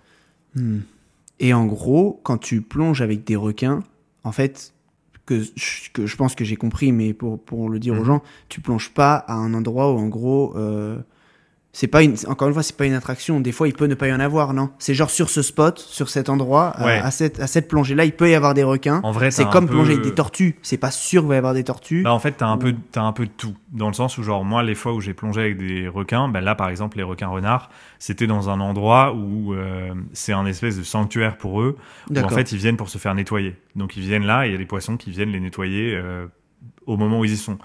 Hmm. Et en gros, quand tu plonges avec des requins, en fait, que, je- que je pense que j'ai compris, mais pour, pour le dire aux Mhm. gens, tu plonges pas à un endroit où, en gros, euh, c'est pas une, encore une fois, c'est pas une attraction. Des fois, il peut ne pas y en avoir, non? C'est genre sur ce spot, sur cet endroit, à- Ouais. à, cette, à cette plongée-là, il peut y avoir des requins. En vrai, C'est comme peu- plonger avec des tortues. C'est pas sûr qu'il va y avoir des tortues. Bah, en fait, t'as un, peu, un peu de tout. Dans le sens où, genre, moi, les fois où j'ai plongé avec des requins, bah, là, par exemple, les requins renards, c'était dans un endroit où euh, c'est un espèce de sanctuaire pour eux, où en fait, ils viennent pour se faire nettoyer. Donc, ils viennent là et il y a des poissons qui viennent les nettoyer euh, au moment où ils y sont.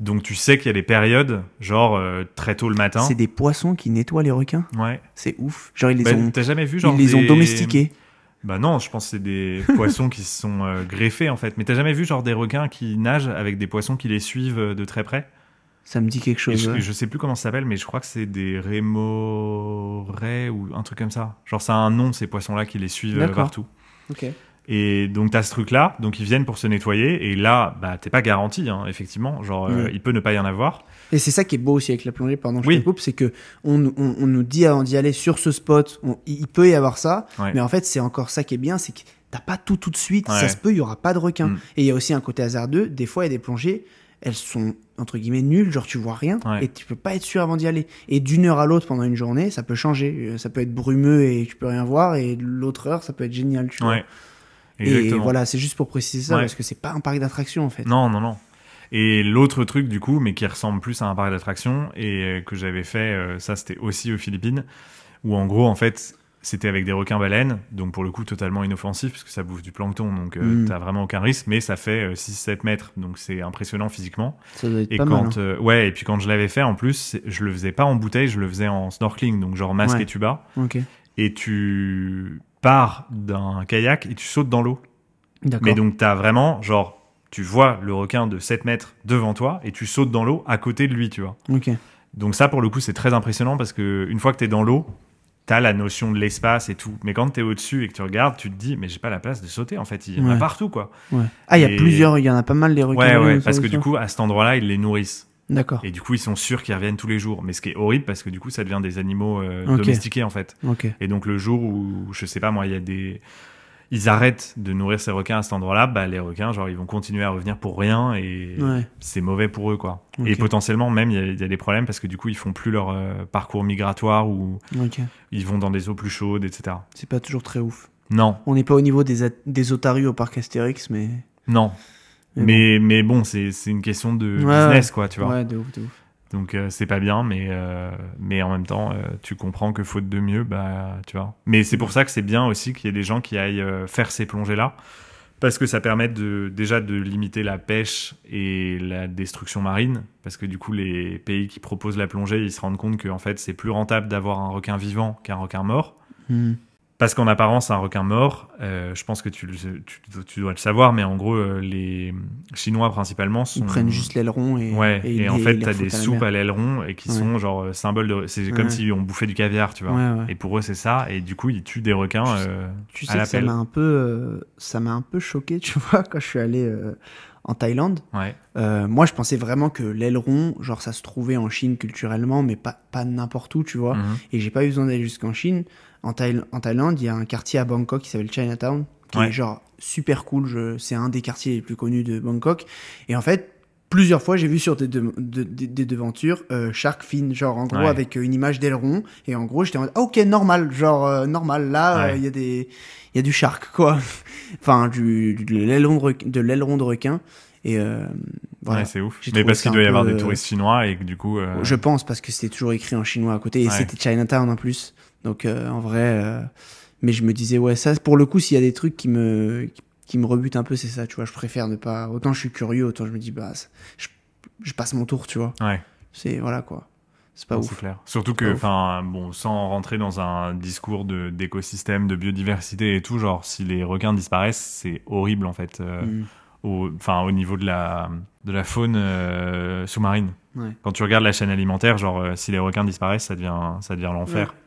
Donc, tu sais qu'il y a des périodes, genre, euh, très tôt le matin. c'est des poissons qui nettoient les requins. Ouais. C'est ouf. Genre, ils les Bah, ont, T'as jamais vu, genre. ils les ont domestiqués. Bah non, je pense que c'est des poissons qui se sont euh, greffés, en fait. Mais t'as jamais vu, genre, des requins qui nagent avec des poissons qui les suivent euh, de très près? Ça me dit quelque chose. je, ouais. je sais plus comment ça s'appelle, mais je crois que c'est des rémorais ou un truc comme ça. Genre, ça a un nom, ces poissons-là qui les suivent partout. Ok. Et donc, tu as ce truc-là, donc ils viennent pour se nettoyer, et là, bah, t'es pas garanti, hein, effectivement. Genre, euh, Ouais. il peut ne pas y en avoir. Et c'est ça qui est beau aussi avec la plongée, pardon, je Oui. te coupe, c'est que on, on, on nous dit avant d'y aller sur ce spot, on- il peut y avoir ça, Ouais. mais en fait c'est encore ça qui est bien, c'est que t'as pas tout tout de suite, Ouais. ça se peut, il y aura pas de requin. Mm. Et il y a aussi un côté hasardeux, des fois il y a des plongées, elles sont entre guillemets nulles, genre tu vois rien, Ouais. et tu peux pas être sûr avant d'y aller. Et d'une heure à l'autre pendant une journée, ça peut changer, Euh, ça peut être brumeux et tu peux rien voir, et l'autre heure ça peut être génial, tu vois. Et voilà, c'est juste pour préciser ça, Ouais. parce que c'est pas un parc d'attractions en fait. Non, non, non. Et l'autre truc, du coup, mais qui ressemble plus à un parc d'attractions, et euh, que j'avais fait, euh, ça c'était aussi aux Philippines, où en gros, en fait, c'était avec des requins-baleines, donc pour le coup totalement inoffensif, parce que ça bouffe du plancton, donc euh, Mm. t'as vraiment aucun risque, mais ça fait euh, 6-7 mètres, donc c'est impressionnant physiquement. Ça doit être Et pas quand, mal. hein. euh, ouais, et puis quand je l'avais fait, en plus, je le faisais pas en bouteille, je le faisais en snorkeling, donc genre masque Ouais. et tuba, Ok, et tu pars d'un kayak et tu sautes dans l'eau. Mais donc, t'as vraiment, genre, tu vois le requin de 7 mètres devant toi et tu sautes dans l'eau à côté de lui, tu vois. Donc, ça, pour le coup, c'est très impressionnant parce que une fois que t'es dans l'eau, t'as la notion de l'espace et tout. Mais quand t'es au-dessus et que tu regardes, tu te dis, mais j'ai pas la place de sauter, en fait. Il y en a partout, quoi. Ouais. Ah, il y a Et- plusieurs, il y en a pas mal les requins. Ouais, ouais, parce que du coup, à cet endroit-là, ils les nourrissent. D'accord. Et du coup, ils sont sûrs qu'ils reviennent tous les jours. Mais ce qui est horrible parce que du coup, ça devient des animaux euh, domestiqués, en fait. Ok. Et donc, le jour où, je sais pas moi, il y a des. Ils arrêtent de nourrir ces requins à cet endroit-là, bah, les requins, genre, ils vont continuer à revenir pour rien et Ouais. c'est mauvais pour eux, quoi. Ok. Et potentiellement, même, il y, a- il y a des problèmes parce que du coup, ils font plus leur euh, parcours migratoire ou ils vont dans des eaux plus chaudes, etc. C'est pas toujours très ouf. Non, On n'est pas au niveau des, des otaries au parc Astérix, mais. non. Mais Mais, mais bon, c'est c'est une question de Ouais, business, quoi, tu vois. Ouais, de ouf, de ouf. Donc euh, c'est pas bien, mais euh, mais en même temps, euh, tu comprends que faute de mieux, bah tu vois. Mais c'est pour ça que c'est bien aussi qu'il y ait des gens qui aillent euh, faire ces plongées là, parce que ça permet de déjà de limiter la pêche et la destruction marine, parce que du coup les pays qui proposent la plongée, ils se rendent compte que en fait c'est plus rentable d'avoir un requin vivant qu'un requin mort. Hmm. Parce qu'en apparence, un requin mort, euh, je pense que tu, le- tu, tu dois le savoir, mais en gros, euh, les Chinois principalement sont. Ils prennent juste l'aileron et. Ouais, et, en fait, t'as des soupes à l'aileron et qui Ouais. sont genre euh, symbole de. C'est comme si on bouffait du caviar, tu vois. Ouais. Et pour eux, c'est ça. Et du coup, ils tuent des requins Tu sais- euh, Tu à que ça m'a un peu, ça m'a un peu choqué, tu vois, quand je suis allé en Thaïlande. Ouais. Moi, je pensais vraiment que l'aileron, genre, ça se trouvait en Chine culturellement, mais pas, pas n'importe où, tu vois. Mhm. Et j'ai pas eu besoin d'aller jusqu'en Chine. En, Thaï- en Thaïlande, il y a un quartier à Bangkok qui s'appelle Chinatown, qui Ouais. est genre super cool. C'est un des quartiers les plus connus de Bangkok. Et en fait, plusieurs fois, j'ai vu sur des, de- de- des- des devantures euh, shark fin, genre en gros Ouais. avec euh, une image d'aileron. Et en gros, j'étais en mode, ah, ok, normal, genre euh, normal. Là, il Ouais. y a des, il y a du shark, quoi. enfin, du, du- de l'aileron de, requin-. Et euh, voilà. Ouais, c'est ouf. Mais parce qu'il doit y avoir des touristes chinois et que du coup. euh, je pense parce que c'était toujours écrit en chinois à côté et Ouais. c'était Chinatown en plus. Donc euh, en vrai, euh, mais je me disais ouais ça pour le coup s'il y a des trucs qui me qui me rebutent un peu c'est ça tu vois je préfère ne pas autant je suis curieux autant je me dis bah je, je passe mon tour tu vois. Ouais. C'est voilà quoi. C'est pas Non, ouf. Clair. Surtout que, enfin, bon, sans rentrer dans un discours de d'écosystème, de biodiversité et tout, genre, si les requins disparaissent, c'est horrible en fait. euh, Mm. au, niveau de la de la faune euh, sous-marine. Ouais. Quand tu regardes la chaîne alimentaire, genre, euh, si les requins disparaissent, ça devient ça devient l'enfer. Ouais.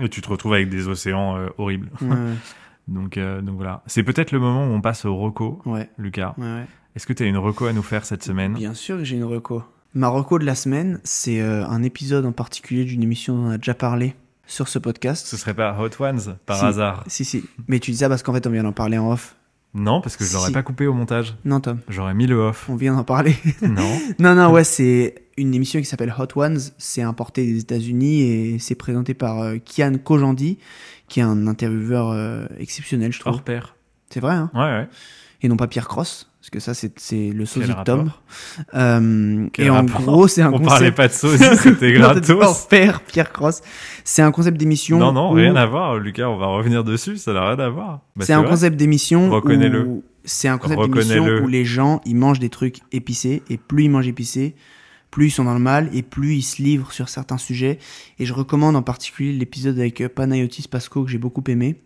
Et tu te retrouves avec des océans euh, horribles. Ouais, ouais, Donc, euh, donc voilà. C'est peut-être le moment où on passe au reco, ouais, Lucas. ouais, ouais. Est-ce que tu as une reco à nous faire cette semaine? Bien sûr que j'ai une reco. Ma reco de la semaine, c'est euh, un épisode en particulier d'une émission dont on a déjà parlé sur ce podcast. Ce serait pas Hot Ones par Si. hasard Si, si. Mais tu dis ça parce qu'en fait, on vient d'en parler en off. Non, parce que je l'aurais pas coupé au montage. Non, Tom, J'aurais mis le off. on vient d'en parler. non. non, non, ouais, c'est une émission qui s'appelle Hot Ones. C'est importé des États-Unis et c'est présenté par euh, Kian Kojandi, qui est un intervieweur euh, exceptionnel, je trouve. Hors pair. C'est vrai, hein? Ouais, ouais. Et non pas Pierre Cross, parce que ça, c'est le sosie de Tom. Euh, et en rapport gros, c'est un On concept. parlait pas de sosie, c'était gratos. Pierre Cross. C'est un concept d'émission. Non, non, où- rien à voir, Lucas. On va revenir dessus. Ça n'a rien à voir. Bah, c'est un vrai. concept d'émission. Reconnais-le. où- C'est un concept d'émission où les gens ils mangent des trucs épicés et plus ils mangent épicés, plus ils sont dans le mal et plus ils se livrent sur certains sujets. Et je recommande en particulier l'épisode avec euh, Panayotis Pasco que j'ai beaucoup aimé.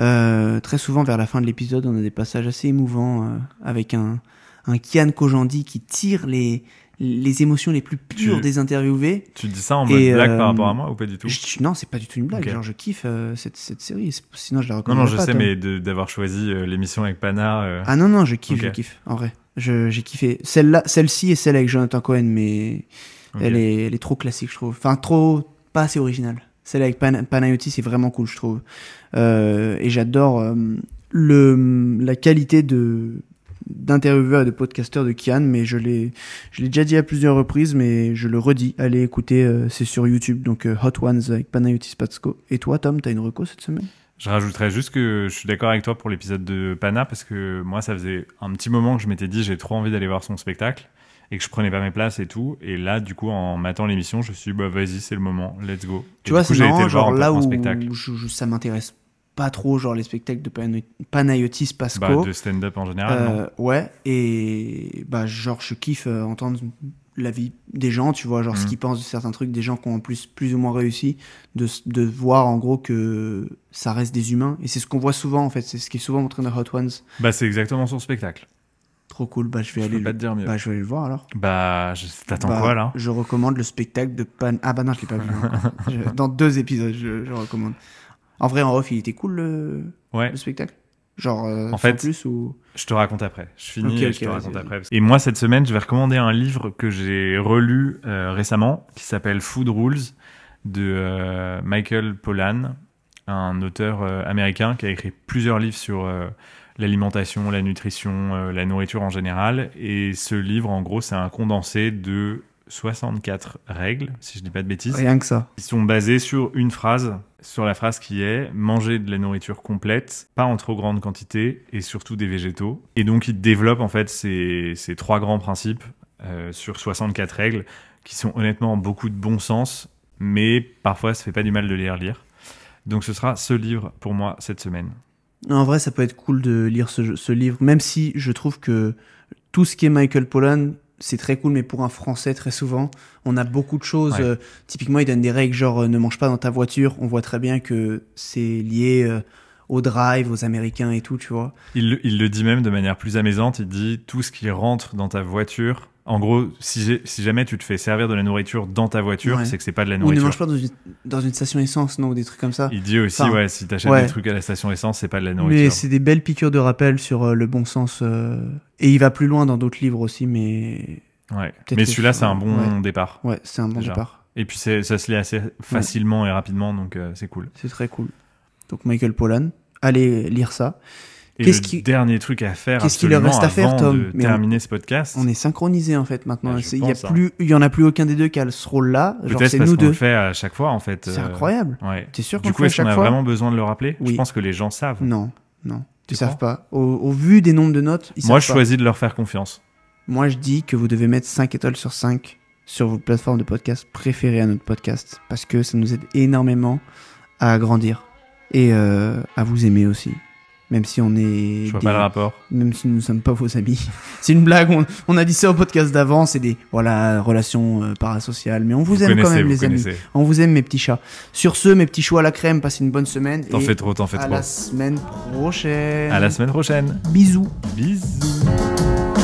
Euh, très souvent vers la fin de l'épisode, on a des passages assez émouvants euh, avec un un Kian Kojandi qui tire les les émotions les plus pures Tu- des interviewés. Tu dis ça en mode Et, blague euh, par rapport à moi ou pas du tout Je- je- non, c'est pas du tout une blague. Genre, je kiffe euh, cette, cette série. Sinon, je la Non, recommande non, je pas. sais, Tom. mais d'avoir choisi euh, l'émission avec Pana. euh, Ah non, non, je kiffe, je kiffe. En vrai, Je- j'ai kiffé. Celle-là, celle-ci et celle avec Jonathan Cohen, mais elle, est, elle est trop classique, je trouve. Enfin, trop, pas assez originale. Celle avec Pan Panayotis, c'est vraiment cool, je trouve. Euh, et j'adore euh, le, la qualité de d'intervieweur et de podcasteur de Kian, mais je l'ai, je l'ai déjà dit à plusieurs reprises, mais je le redis. Allez écouter, euh, c'est sur YouTube, donc Hot Ones avec Panayotis Patsko. Et toi, Tom, t'as une reco cette semaine? Je rajouterais juste que je suis d'accord avec toi pour l'épisode de Pana parce que moi, ça faisait un petit moment que je m'étais dit j'ai trop envie d'aller voir son spectacle et que je prenais pas mes places et tout. Et là, du coup, en matant l'émission, je me suis dit, bah vas-y, c'est le moment, let's go. Tu Et vois, c'est genre en là où spectacle. je- ça m'intéresse pas trop, genre les spectacles de Pana- Panayotis Pasco. Bah, de stand-up en général. non Euh, ouais, et bah, genre, je kiffe euh, entendre la vie des gens, tu vois, genre ce Mhm. qu'ils pensent de certains trucs, des gens qui ont en plus, plus ou moins réussi, de, de voir en gros que ça reste des humains. Et c'est ce qu'on voit souvent, en fait, c'est ce qui est souvent montré dans Hot Ones. Bah, c'est exactement son spectacle. Trop cool, bah, je vais Je aller peux le... pas te dire mieux. Bah, je vais aller le voir alors. Bah, je- t'attends Bah, quoi là? Je recommande le spectacle de Pan. Ah bah non, je l'ai pas vu. Je- Dans deux épisodes, je, je recommande. En vrai, en off, il était cool le, Ouais. le spectacle? Genre, euh, En fait, plus ou. Je te raconte après. Je finis et je te raconte vas-y. après. Et moi, cette semaine, je vais recommander un livre que j'ai relu euh, récemment qui s'appelle Food Rules de euh, Michael Pollan, un auteur américain qui a écrit plusieurs livres sur l'alimentation, la nutrition, euh, la nourriture en général. Et ce livre, en gros, c'est un condensé de 64 règles, si je dis pas de bêtises Rien que ça. qui sont basés sur une phrase, sur la phrase qui est manger de la nourriture complète, pas en trop grande quantité et surtout des végétaux. Et donc il développe en fait ces, ces trois grands principes euh, sur 64 règles qui sont honnêtement beaucoup de bon sens, mais parfois ça fait pas du mal de les relire. Donc ce sera ce livre pour moi cette semaine. En vrai, ça peut être cool de lire ce, ce livre, même si je trouve que tout ce qui est Michael Pollan, c'est très cool, mais pour un Français, très souvent, on a beaucoup de choses. Ouais. euh, typiquement, il donne des règles genre euh, ne mange pas dans ta voiture. On voit très bien que c'est lié euh, au drive, aux Américains et tout, tu vois. Il, le- il le dit même de manière plus amusante, il dit tout ce qui rentre dans ta voiture. En gros, si, jamais tu te fais servir de la nourriture dans ta voiture, Ouais. c'est que c'est pas de la Ou ne nourriture. mange pas dans une, dans une station essence, non, ou des trucs comme ça. Il dit aussi, Enfin, ouais, si t'achètes ouais. des trucs à la station essence, c'est pas de la Mais nourriture. c'est des belles piqûres de rappel sur euh, le bon sens. euh, Et il va plus loin dans d'autres livres aussi, mais Ouais. Mais celui-là, c'est un bon départ. ouais, c'est un bon Déjà. départ. Et puis ça se lit assez facilement et rapidement, donc euh, c'est cool. C'est très cool. Donc Michael Pollan, allez lire ça. Et Qu'est-ce le qui- dernier truc à faire, qu'est-ce qu'il reste à faire, Tom de Mais on- terminer ce podcast, On est synchronisés en fait maintenant. C'est- il y a pense, hein. plus, il y en a plus aucun des deux qui a ce rôle-là. Peut-être c'est parce nous qu'on deux. le fait à chaque fois, en fait. C'est euh, incroyable. Ouais. T'es sûr qu'on Du coup, est-ce qu'on a fois vraiment besoin de le rappeler? Oui. Je pense que les gens savent. Non, non. Tu Ils savent pas. Au, au vu des nombres de notes, ils Moi, je pas. choisis de leur faire confiance. Moi, je dis que vous devez mettre 5 étoiles sur 5 sur vos plateformes de podcast préférées à notre podcast. Parce que ça nous aide énormément à grandir. Et euh, à vous aimer aussi. Même si on est. Je vois des- pas le rapport. Même si nous ne sommes pas vos amis. C'est une blague, on, on a dit ça au podcast d'avant, c'est des voilà, relations euh, parasociales. Mais on vous, aime quand même, les amis. On vous aime, mes petits chats. Sur ce, mes petits choux à la crème, passez une bonne semaine. T'en fais trop, t'en fais à trop. la semaine prochaine. À la semaine prochaine. Bisous. Bisous.